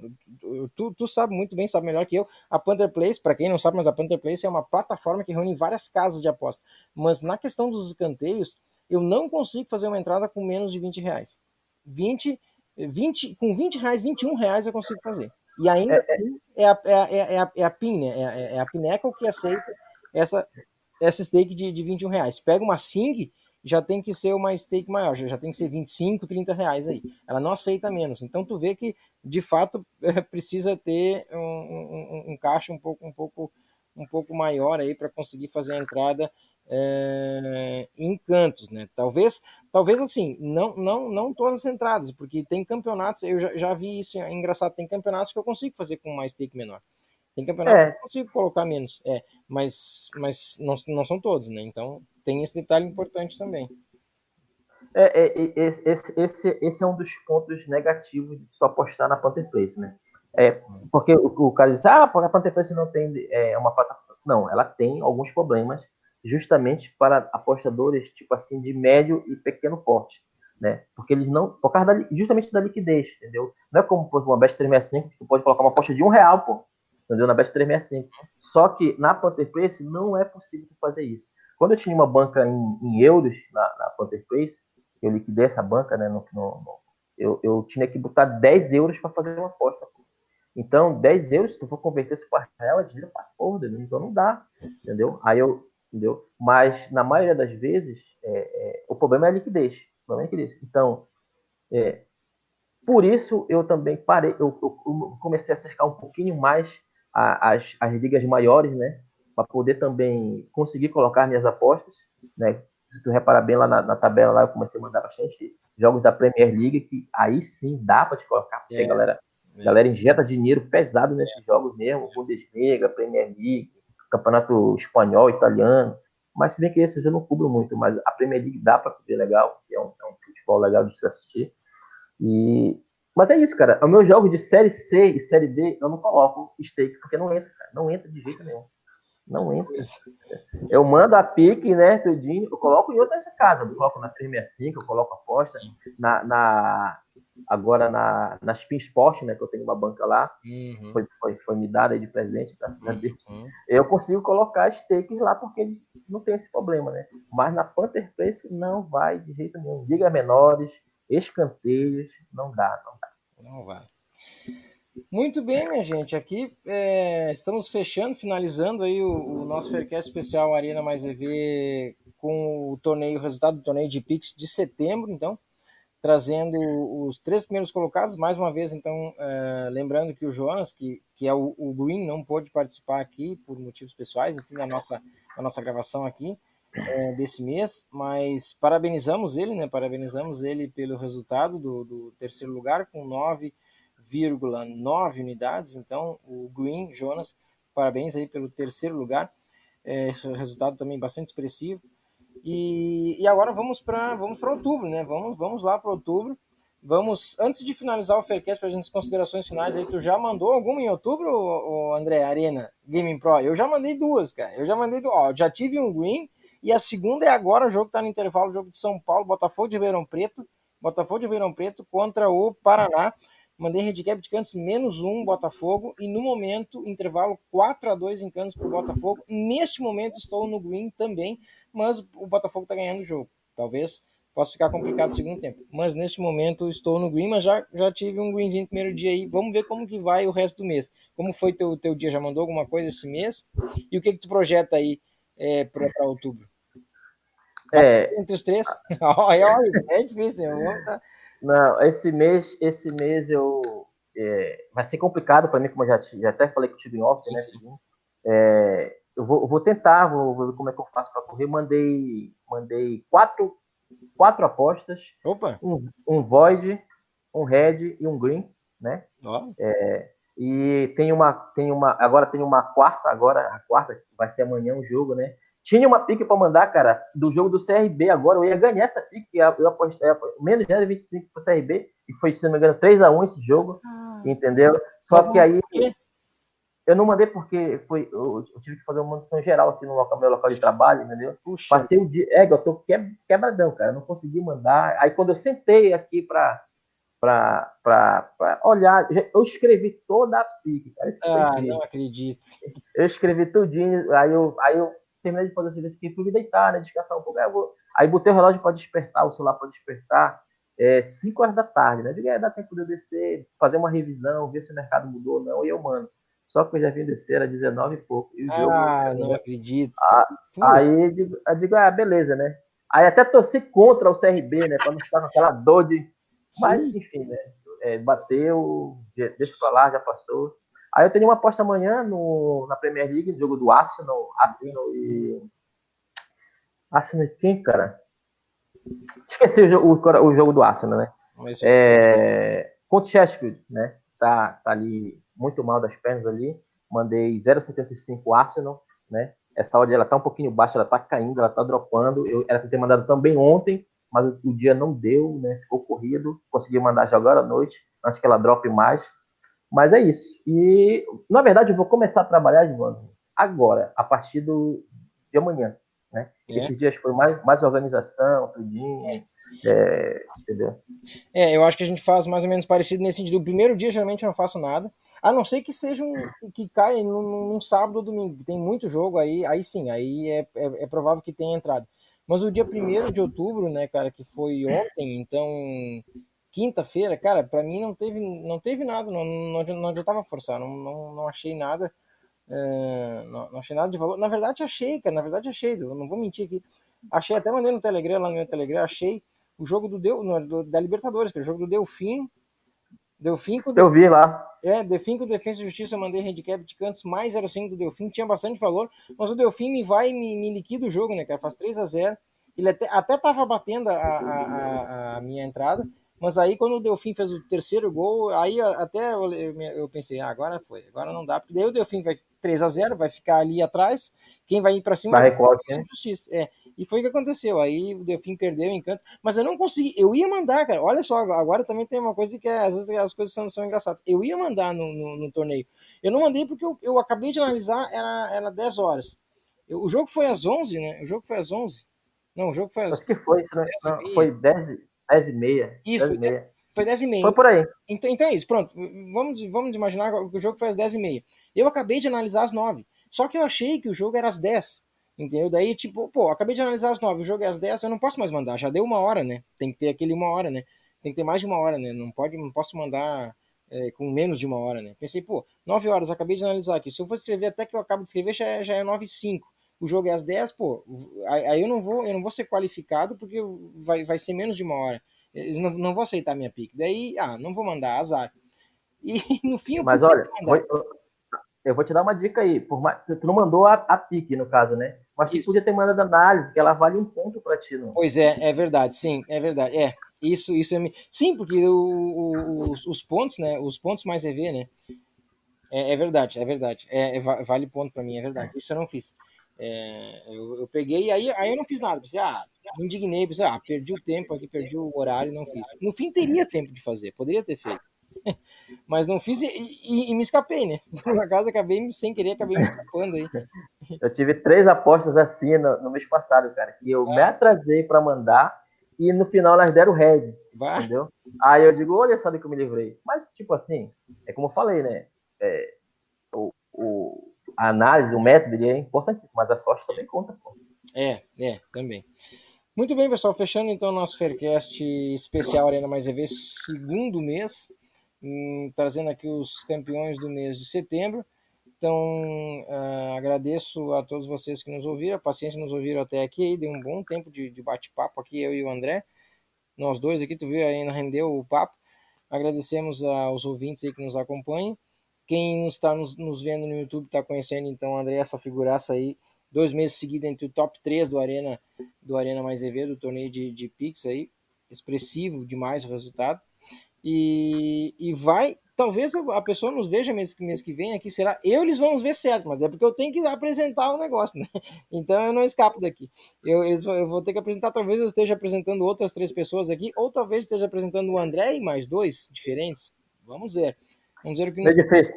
tu, tu sabe muito bem, sabe melhor que eu. A Panther Place, para quem não sabe, mas a Panther Place é uma plataforma que reúne várias casas de aposta. Mas na questão dos escanteios, eu não consigo fazer uma entrada com menos de 20 reais. 20 20, com 20 reais, 21 reais eu consigo fazer. E ainda é, assim, é a, é, a, é, a, é a PIN, né? É, é a Pinnacle que aceita essa, essa stake de, de 21 reais. Pega uma SING, já tem que ser uma stake maior, já, já tem que ser 25, 30 reais aí. Ela não aceita menos. Então tu vê que, de fato, precisa ter um, um, um caixa um pouco, um pouco, um pouco maior aí para conseguir fazer a entrada é, em cantos, né? Talvez, talvez assim, não, não, não todas as entradas, porque tem campeonatos, eu já, já vi isso, é engraçado, tem campeonatos que eu consigo fazer com mais take menor. Tem campeonato é. que eu consigo colocar menos, é, mas, mas não, não são todos, né? Então tem esse detalhe importante também.
É, é, esse, esse, esse é um dos pontos negativos de só apostar na Panther Place, né? É, porque o, o cara diz, ah, a Panther Place não tem é, uma plataforma. Não, ela tem alguns problemas justamente para apostadores tipo assim de médio e pequeno porte, né? Porque eles não, por causa da, justamente da liquidez, entendeu? Não é como por uma Bet 365 que tu pode colocar uma aposta de um real, pô, entendeu? Na Bet 365. Só que na Panther Place não é possível fazer isso. Quando eu tinha uma banca em, em euros na, na Panther Place, eu liquidei essa banca, né? No, no, no, eu, eu tinha que botar 10 euros para fazer uma aposta. Então, 10 euros, se tu for converter isso para real, é dinheiro para porra, então não dá, entendeu? Aí eu entendeu? Mas na maioria das vezes é, é, o problema é a liquidez, o problema é a liquidez. Então, é, por isso eu também parei, eu, eu, comecei a cercar um pouquinho mais a, as, as ligas maiores, né, para poder também conseguir colocar minhas apostas, né? Se tu reparar bem lá na, na, tabela, lá eu comecei a mandar bastante jogos da Premier League, que aí sim dá para te colocar, porque a é, galera, é. galera injeta dinheiro pesado nesses jogos mesmo, Bundesliga, Premier League, campeonato espanhol, italiano. Mas se bem que esses eu não cubro muito, mas a Premier League dá para ver legal, é um, é um, futebol legal de se assistir. E... Mas é isso, cara. O meu jogo de Série C e Série D, eu não coloco stake, porque não entra, cara. Não entra de jeito nenhum. Não entra. Eu mando a pique, né, tudinho, eu coloco em outras casas. Eu coloco na 365, eu coloco aposta. Na, na, agora na, na Spin Sport, né, que eu tenho uma banca lá, uhum. foi, foi, foi, me dada de presente, tá uhum. Eu consigo colocar stakes lá porque eles não tem esse problema, né? Mas na Panther Place não vai de jeito nenhum. Ligas menores, escanteios, não dá, não dá.
Não vai. Muito bem, minha gente. Aqui é, estamos fechando, finalizando aí o, o nosso Faircast especial Arena Mais EV com o torneio, o resultado do torneio de Pix de setembro, então trazendo os três primeiros colocados. Mais uma vez, então, uh, lembrando que o Jonas, que, que é o, o, Green, não pôde participar aqui por motivos pessoais, enfim, da nossa, da nossa gravação aqui uh, desse mês, mas parabenizamos ele, né? Parabenizamos ele pelo resultado do, do terceiro lugar, com 9,9 unidades. Então, o Green, Jonas, parabéns aí pelo terceiro lugar. É, resultado também bastante expressivo. E, e agora vamos para vamos outubro, né? Vamos, vamos lá para outubro. Vamos, antes de finalizar o Faircast, para as considerações finais, aí, tu já mandou alguma em outubro, o André Arena Gaming Pro? Eu já mandei duas, cara. Eu já mandei, ó, já tive um green e a segunda é agora, o jogo está no intervalo, o jogo de São Paulo, Botafogo de Ribeirão Preto, Botafogo de Ribeirão Preto contra o Paraná. Mandei handicap de Cantos menos um Botafogo e no momento, intervalo 4 a 2 em Cantos para o Botafogo. Neste momento estou no green também, mas o Botafogo está ganhando o jogo. Talvez possa ficar complicado no segundo tempo. Mas neste momento estou no green, mas já, já tive um greenzinho no primeiro dia aí. Vamos ver como que vai o resto do mês. Como foi teu, teu dia? Já mandou alguma coisa esse mês? E o que que tu projeta aí é, para outubro? É, Entre os três? olha, olha, é difícil. Tá...
Não, esse mês, esse mês eu é, vai ser complicado para mim, como eu já, já até falei contigo em off, né? É, eu, vou, eu vou tentar, vou, vou, ver como é que eu faço para correr. Mandei, mandei quatro, quatro apostas.
Opa.
Um, um void, um red e um green, né? Oh. É, e tem uma, tem uma, agora tem uma quarta, agora a quarta vai ser amanhã o jogo, né? Tinha uma pique para mandar, cara, do jogo do CRB agora. Eu ia ganhar essa pique. Eu apostei menos de 25 pro CRB. E foi, se não me engano, 3x1 esse jogo. Ah. Entendeu? Só que aí. Eu não mandei porque foi, eu, eu, tive que fazer uma manutenção geral aqui no local, meu local de trabalho, entendeu? Puxa. Passei o dia. É, eu tô quebradão, cara. Eu não consegui mandar. Aí quando eu sentei aqui para para olhar. Eu escrevi toda a pique, cara.
Ah, não acredito.
Eu escrevi tudinho, aí eu, aí eu terminei de fazer o serviço aqui, fui me deitar, né, descansar um pouco. Aí, vou... aí botei o relógio para despertar, o celular para despertar. é, 5 horas da tarde, né? Eu digo, é, dá tempo de eu descer, fazer uma revisão, ver se o mercado mudou ou não, e eu mando. Só que eu já vim descer, era 19 e pouco. E o jogo,
Ah, não acredito.
Ah, aí eu digo, eu digo, ah, beleza, né? Aí até torci contra o CRB, né? Pra não ficar com aquela dor de. Mas,
Sim.
enfim, né? É, bateu, de- deixa pra lá, já passou. Aí eu tenho uma aposta amanhã no, na Premier League, no jogo do Arsenal, Arsenal e. Arsenal e quem, cara? Esqueci o, o, o jogo do Arsenal, né?
Mas,
É, contra o Sheffield, né? Tá, tá ali muito mal das pernas ali. Mandei 0,75 Arsenal, né? Essa odd ela tá um pouquinho baixa, ela tá caindo, ela tá dropando. Eu era pra ter mandado também ontem, mas o, o dia não deu, né? Ficou corrido. Consegui mandar já agora à noite, antes que ela drope mais. Mas é isso. E, na verdade, eu vou começar a trabalhar, Giovanni, agora, a partir do, de amanhã. Né?
É.
Esses dias foi mais, mais organização, tudinho. é, entendeu?
É, eu acho que a gente faz mais ou menos parecido nesse sentido. O primeiro dia, geralmente, eu não faço nada. A não ser que seja um. que caia num, num sábado ou domingo. Tem muito jogo aí, aí sim, aí é, é, é provável que tenha entrado. Mas o dia 1 de outubro, né, cara, que foi ontem, então. Quinta-feira, cara, pra mim não teve, não teve nada, não, não, não adiantava forçar, não, não, não achei nada. é, não, não achei nada de valor. Na verdade, achei, cara, na verdade, achei. Não vou mentir aqui. Achei, até mandei no Telegram, lá no meu Telegram, achei o jogo do, Del, no, da Libertadores, que é o jogo do Delfim. Delfim com,
Eu vi lá.
é, Delfim com Defesa e Justiça, eu mandei handicap de cantos, mais 0,5 do Delfim, tinha bastante valor, mas o Delfim me vai e me, me liquida o jogo, né, cara? Faz 3 a 0 Ele até, até tava batendo a, a, a, a minha entrada, mas aí quando o Delfim fez o terceiro gol, aí até eu, eu pensei, ah, agora foi, agora não dá, porque daí o Delfim vai 3 a 0 vai ficar ali atrás, quem vai ir para cima
Vai
é o
recuar,
Defesa e Justiça. É, e foi o que aconteceu. Aí o Delfim perdeu o encanto. Mas eu não consegui. Eu ia mandar, cara. Olha só, agora também tem uma coisa que é, às vezes as coisas são, são engraçadas. Eu ia mandar no, no, no torneio. Eu não mandei porque eu, eu acabei de analisar, era, era 10 horas. Eu, o jogo foi às 11, né? O jogo foi às 11. Não, o jogo foi às.
Acho que foi, né? não, foi 10, 10 e meia.
Isso,
10 e meia.
Foi 10 e meia.
Foi por aí.
Então, então é isso, pronto. Vamos, vamos imaginar que o jogo foi às 10 e meia. Eu acabei de analisar às 9. Só que eu achei que o jogo era às 10. Entendeu? Daí, tipo, pô, acabei de analisar às 9, o jogo é às 10, eu não posso mais mandar. Já deu uma hora, né? Tem que ter aquele uma hora, né? Tem que ter mais de uma hora, né? Não, pode, não posso mandar é, com menos de uma hora, né? Pensei, pô, 9 horas, acabei de analisar aqui. Se eu for escrever até que eu acabo de escrever, já é, já é 9 e 5. O jogo é às 10, pô, aí eu não vou, eu não vou ser qualificado porque vai, vai ser menos de uma hora. Eles não, não vou aceitar minha pique. Daí, ah, não vou mandar, azar. E no fim
Mas olha, eu vou te dar uma dica aí. Por mais, tu não mandou a, a pique, no caso, né? Mas tu
Isso.
podia ter mandado análise, que ela vale um ponto pra ti. Não?
Pois é, é verdade, sim, é verdade. É, isso, isso é. me- Sim, porque o, o- os, os pontos, né? Os pontos mais EV, né? É, é verdade, é verdade. É, é va- vale ponto pra mim, é verdade. Isso eu não fiz. É, eu, eu peguei e aí, aí eu não fiz nada. Pensei, ah, me indignei, pensei, ah, perdi o tempo aqui, perdi o horário, não fiz. No fim, teria tempo de fazer, poderia ter feito. Mas não fiz e, e- e me escapei, né? Por acaso acabei, sem querer, acabei me escapando aí.
Eu tive três apostas assim no, no mês passado, cara, que eu
É.
me atrasei pra mandar e no final elas deram red,
Vai.
entendeu? Aí eu digo, olha, sabe que eu me livrei. Mas, tipo assim, é como eu falei, né? É, o, o- a análise, o método, ele é importantíssimo, mas a sorte também conta, pô.
É, é, também. Muito bem, pessoal. Fechando então nosso Faircast especial Arena Mais EV, segundo mês, hum, trazendo aqui os campeões do mês de setembro. Então, ah, agradeço a todos vocês que nos ouviram, a paciência nos ouviram até aqui. Deu um bom tempo de, de bate-papo aqui, eu e o André. Nós dois aqui, tu viu, ainda rendeu o papo. Agradecemos aos ouvintes aí que nos acompanham. Quem está nos, nos vendo no YouTube está conhecendo então o André, essa figuraça aí, dois meses seguidos entre o top 3 do Arena, do Arena Mais EV, do torneio de, de Pix aí, expressivo demais o resultado. E, e vai, talvez a pessoa nos veja mês, mês que vem aqui, será? Eu eles vão nos ver certo, mas é porque eu tenho que apresentar o negócio, né? Então eu não escapo daqui. Eu, eles eu vou ter que apresentar, talvez eu esteja apresentando outras três pessoas aqui, ou talvez esteja apresentando o André e mais dois diferentes. Vamos ver. Vamos ver o que.
Meio difícil.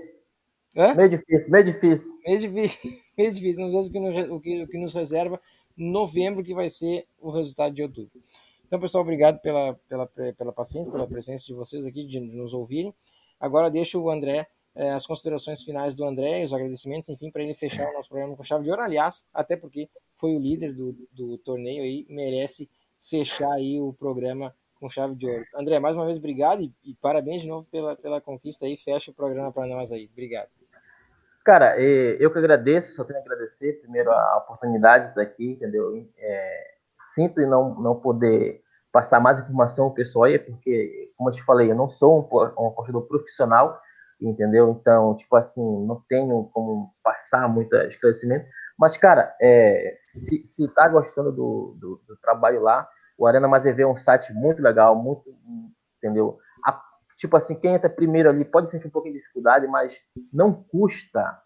Hã?
Meio difícil, meio difícil.
Mês difícil, mês difícil. Vamos ver o que, nos, o, que, o que nos reserva novembro, que vai ser o resultado de outubro. Então, pessoal, obrigado pela, pela, pela paciência, pela presença de vocês aqui, de, de nos ouvirem. Agora deixo o André, eh, as considerações finais do André, os agradecimentos, enfim, para ele fechar o nosso programa com chave de ouro. Aliás, até porque foi o líder do, do torneio aí, merece fechar aí o programa com chave de ouro. André, mais uma vez, obrigado e, e parabéns de novo pela, pela conquista aí. Fecha o programa para nós aí. Obrigado.
Cara, eu que agradeço, só tenho a agradecer primeiro a oportunidade de aqui, entendeu? É, não, não poder passar mais informação ao pessoal aí, porque, como eu te falei, eu não sou um, um apostador profissional, entendeu? Então, tipo assim, não tenho como passar muito esclarecimento. Mas, cara, é, se, se tá gostando do, do, do trabalho lá, o Arena EV é um site muito legal, muito, entendeu? A, tipo assim, quem entra primeiro ali pode sentir um pouquinho de dificuldade, mas não custa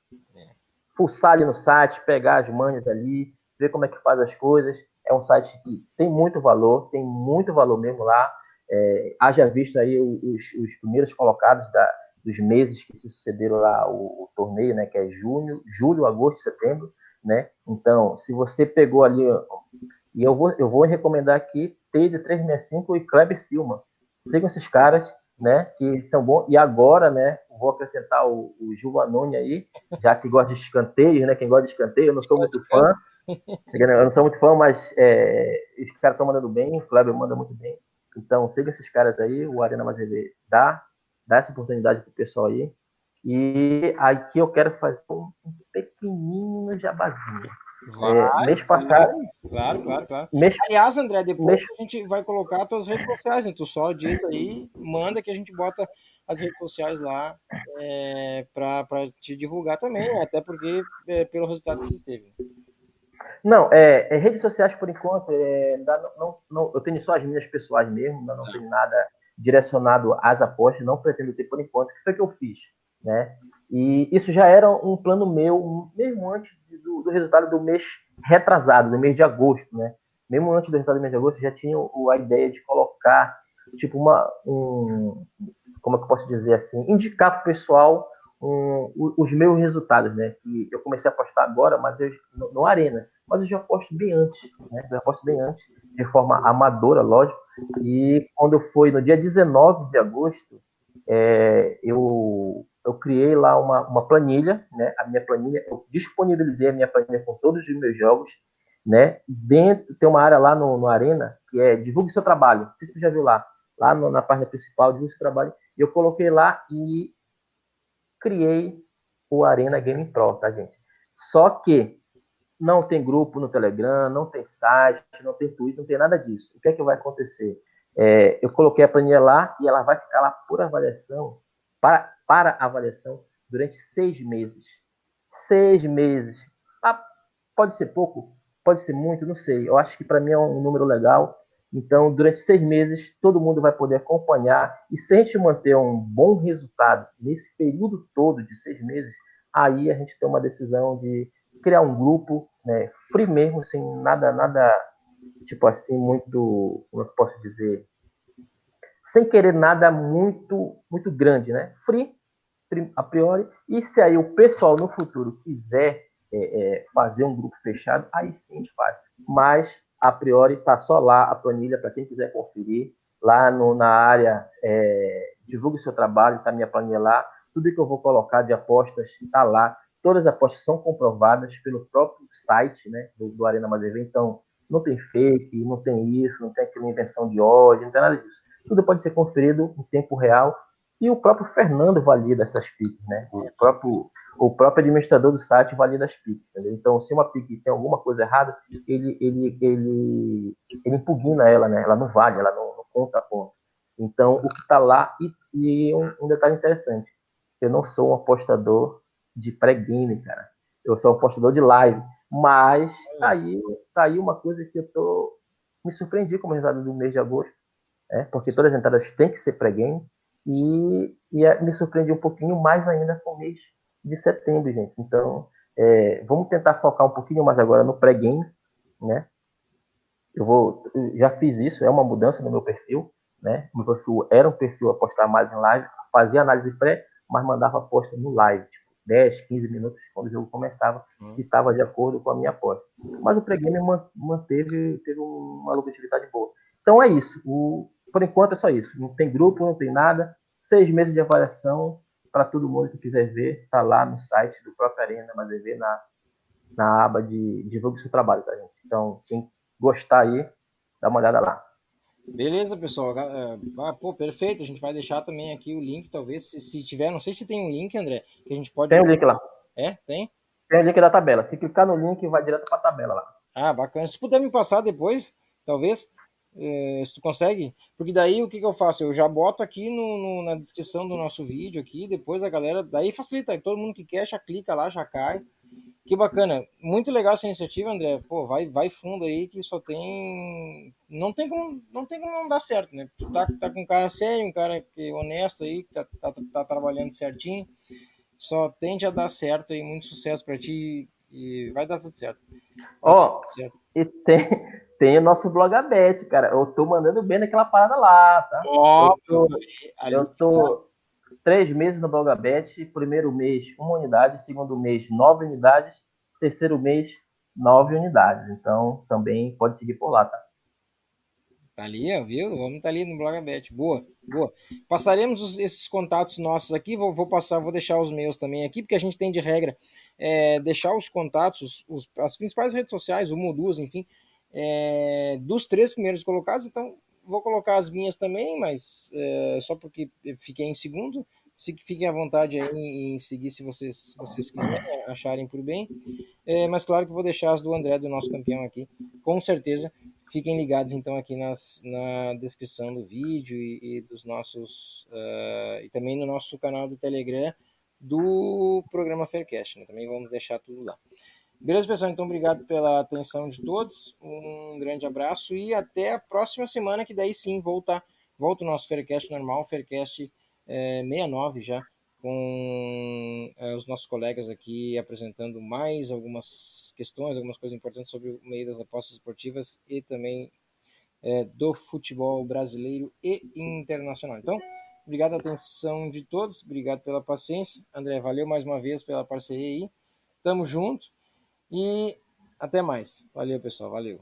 fuçar ali no site, pegar as manhas ali, ver como é que faz as coisas. É um site que tem muito valor, tem muito valor mesmo lá. É, haja visto aí os, os primeiros colocados da, dos meses que se sucederam lá o, o, torneio, né, que é junho, julho, agosto, setembro, né? Então, se você pegou ali e eu vou, eu vou recomendar aqui Teide 365 e Kleber Silva. Sigam esses caras, né? Que são bons. E agora, né? Vou acrescentar o, o Gil Anoni aí, já que gosta de escanteio, né? Quem gosta de escanteio, eu não sou muito fã. Eu não sou muito fã, mas é, os caras estão mandando bem, o Kleber manda muito bem. Então, siga esses caras aí, o Arena Mais dá, dá essa oportunidade pro pessoal aí. E aqui eu quero fazer um pequenino jabazinho.
Vai, é, mês passado. Claro, claro, claro. Mês, Aliás, André, depois mês, a gente vai colocar as tuas redes sociais, né? Tu só diz aí, manda que a gente bota as redes sociais lá é, para te divulgar também, né? até porque é, pelo resultado que você teve.
Não, é, é, redes sociais por enquanto, é, não, não, eu tenho só as minhas pessoais mesmo, não, não tá. tenho nada direcionado às apostas, não pretendo ter por enquanto. O que foi que eu fiz? Né? E isso já era um plano meu, mesmo antes do, do, resultado do mês retrasado, do mês de agosto, né? Mesmo antes do resultado do mês de agosto, já tinha a ideia de colocar, tipo, uma. Um, como é que eu posso dizer assim? Indicar para o pessoal um, os meus resultados, né? Que eu comecei a apostar agora, mas eu, no, no Arena. Mas eu já aposto bem antes, né? Eu aposto bem antes, de forma amadora, lógico. E quando foi no dia 19 de agosto, é, eu eu criei lá uma, uma planilha, né? A minha planilha, eu disponibilizei a minha planilha com todos os meus jogos, né? Dentro tem uma área lá no, no Arena que é divulgue seu trabalho. Não sei se você já viu lá, lá no, na página principal, divulgue seu trabalho. Eu coloquei lá e criei o Arena Game Pro, tá, gente? Só que não tem grupo no Telegram, não tem site, não tem Twitter, não tem nada disso. O que é que vai acontecer? É, eu coloquei a planilha lá e ela vai ficar lá por avaliação para, para avaliação durante seis meses. Seis meses. Ah, pode ser pouco, pode ser muito, não sei. Eu acho que para mim é um número legal. Então, durante seis meses, todo mundo vai poder acompanhar. E se a gente manter um bom resultado nesse período todo de seis meses, aí a gente tem uma decisão de criar um grupo, né, free mesmo, sem nada, nada, tipo assim, muito, como eu posso dizer, sem querer nada muito muito grande, né? Free, a priori. E se aí o pessoal no futuro quiser é, é, fazer um grupo fechado, aí sim a gente faz. Mas, a priori, tá só lá a planilha para quem quiser conferir. Lá no, na área é, divulgue seu trabalho, tá minha planilha lá. Tudo que eu vou colocar de apostas está lá. Todas as apostas são comprovadas pelo próprio site né, do, do Arena Madeira. Então, não tem fake, não tem isso, não tem aquela invenção de ódio, não tem nada disso tudo pode ser conferido em tempo real e o próprio Fernando valida essas PICs, né? O próprio, o próprio administrador do site valida as PICs, entendeu? Então, se uma PIC tem alguma coisa errada, ele, ele, ele, ele impugna ela, né? Ela não vale, ela não, não conta a ponto. Então, o que está lá, e, e um, um, detalhe interessante, eu não sou um apostador de pré-game, cara. Eu sou um apostador de live. Mas tá aí, tá aí uma coisa que eu tô me surpreendi com o resultado do mês de agosto né? porque todas as entradas têm que ser pré-game, e, e é, me surpreendi um pouquinho mais ainda com o mês de setembro, gente. Então, é, vamos tentar focar um pouquinho mais agora no pré-game, né? Eu vou, já fiz isso, é uma mudança no meu perfil, né? Meu perfil era um perfil apostar mais em live, fazia análise pré, mas mandava aposta no live, tipo 10, 15 minutos quando o jogo começava, hum. se estava de acordo com a minha aposta. Mas o pré-game manteve teve uma lucratividade boa. Então é isso. O, por enquanto é só isso. Não tem grupo, não tem nada. Seis meses de avaliação para todo mundo que quiser ver. Está lá no site do próprio Arena Madev, na, na aba de divulgue seu trabalho, tá, gente? Então, quem gostar aí, dá uma olhada lá.
Beleza, pessoal. Ah, pô, perfeito. A gente vai deixar também aqui o link, talvez, se, se tiver. Não sei se tem um link, André, que a gente pode.
Tem o um link lá.
É? Tem?
Tem o link da tabela. Se clicar no link, vai direto para a tabela lá.
Ah, bacana. Se puder me passar depois, talvez, eh, se tu consegue, porque daí o que, que eu faço? Eu já boto aqui no, no, na descrição do nosso vídeo aqui, depois a galera, daí facilita, todo mundo que quer já clica lá, já cai. Que bacana, muito legal essa iniciativa, André. Pô, vai, vai fundo aí que só tem, não tem como, não tem como não dar certo, né? Tu tá, tá com um cara sério, um cara que é honesto aí, que tá, tá, tá trabalhando certinho, só tende a dar certo aí, muito sucesso para ti e vai dar tudo certo.
Ó, oh, e tem, tem o nosso blog aberto, cara. Eu tô mandando bem naquela parada lá, tá? Oh, eu, eu tô três meses no blog aberto. Primeiro mês, uma unidade. Segundo mês, nove unidades. Terceiro mês, nove unidades. Então, também pode seguir por lá, tá?
Tá ali, viu? Vamos tá ali no blog aberto. Boa, boa. Passaremos os, esses contatos nossos aqui. Vou, vou passar, vou deixar os meus também aqui, porque a gente tem de regra é, deixar os contatos, os, as principais redes sociais, uma ou duas, enfim, é, dos três primeiros colocados. Então, vou colocar as minhas também, mas é, só porque fiquei em segundo. Fiquem à vontade aí em seguir se vocês, vocês quiserem, acharem por bem. É, mas claro que vou deixar as do André, do nosso campeão aqui, com certeza. Fiquem ligados então aqui nas, na descrição do vídeo e, e dos nossos. Uh, e também no nosso canal do Telegram do programa Faircast. Né? Também vamos deixar tudo lá. Beleza, pessoal? Então, obrigado pela atenção de todos. Um grande abraço e até a próxima semana, que daí sim volta, volta o nosso Faircast normal, Faircast é, 69 já, com é, os nossos colegas aqui apresentando mais algumas questões, algumas coisas importantes sobre o meio das apostas esportivas e também é, do futebol brasileiro e internacional. Então, Obrigado a atenção de todos, obrigado pela paciência. André, valeu mais uma vez pela parceria aí. Tamo junto e até mais. Valeu, pessoal, valeu.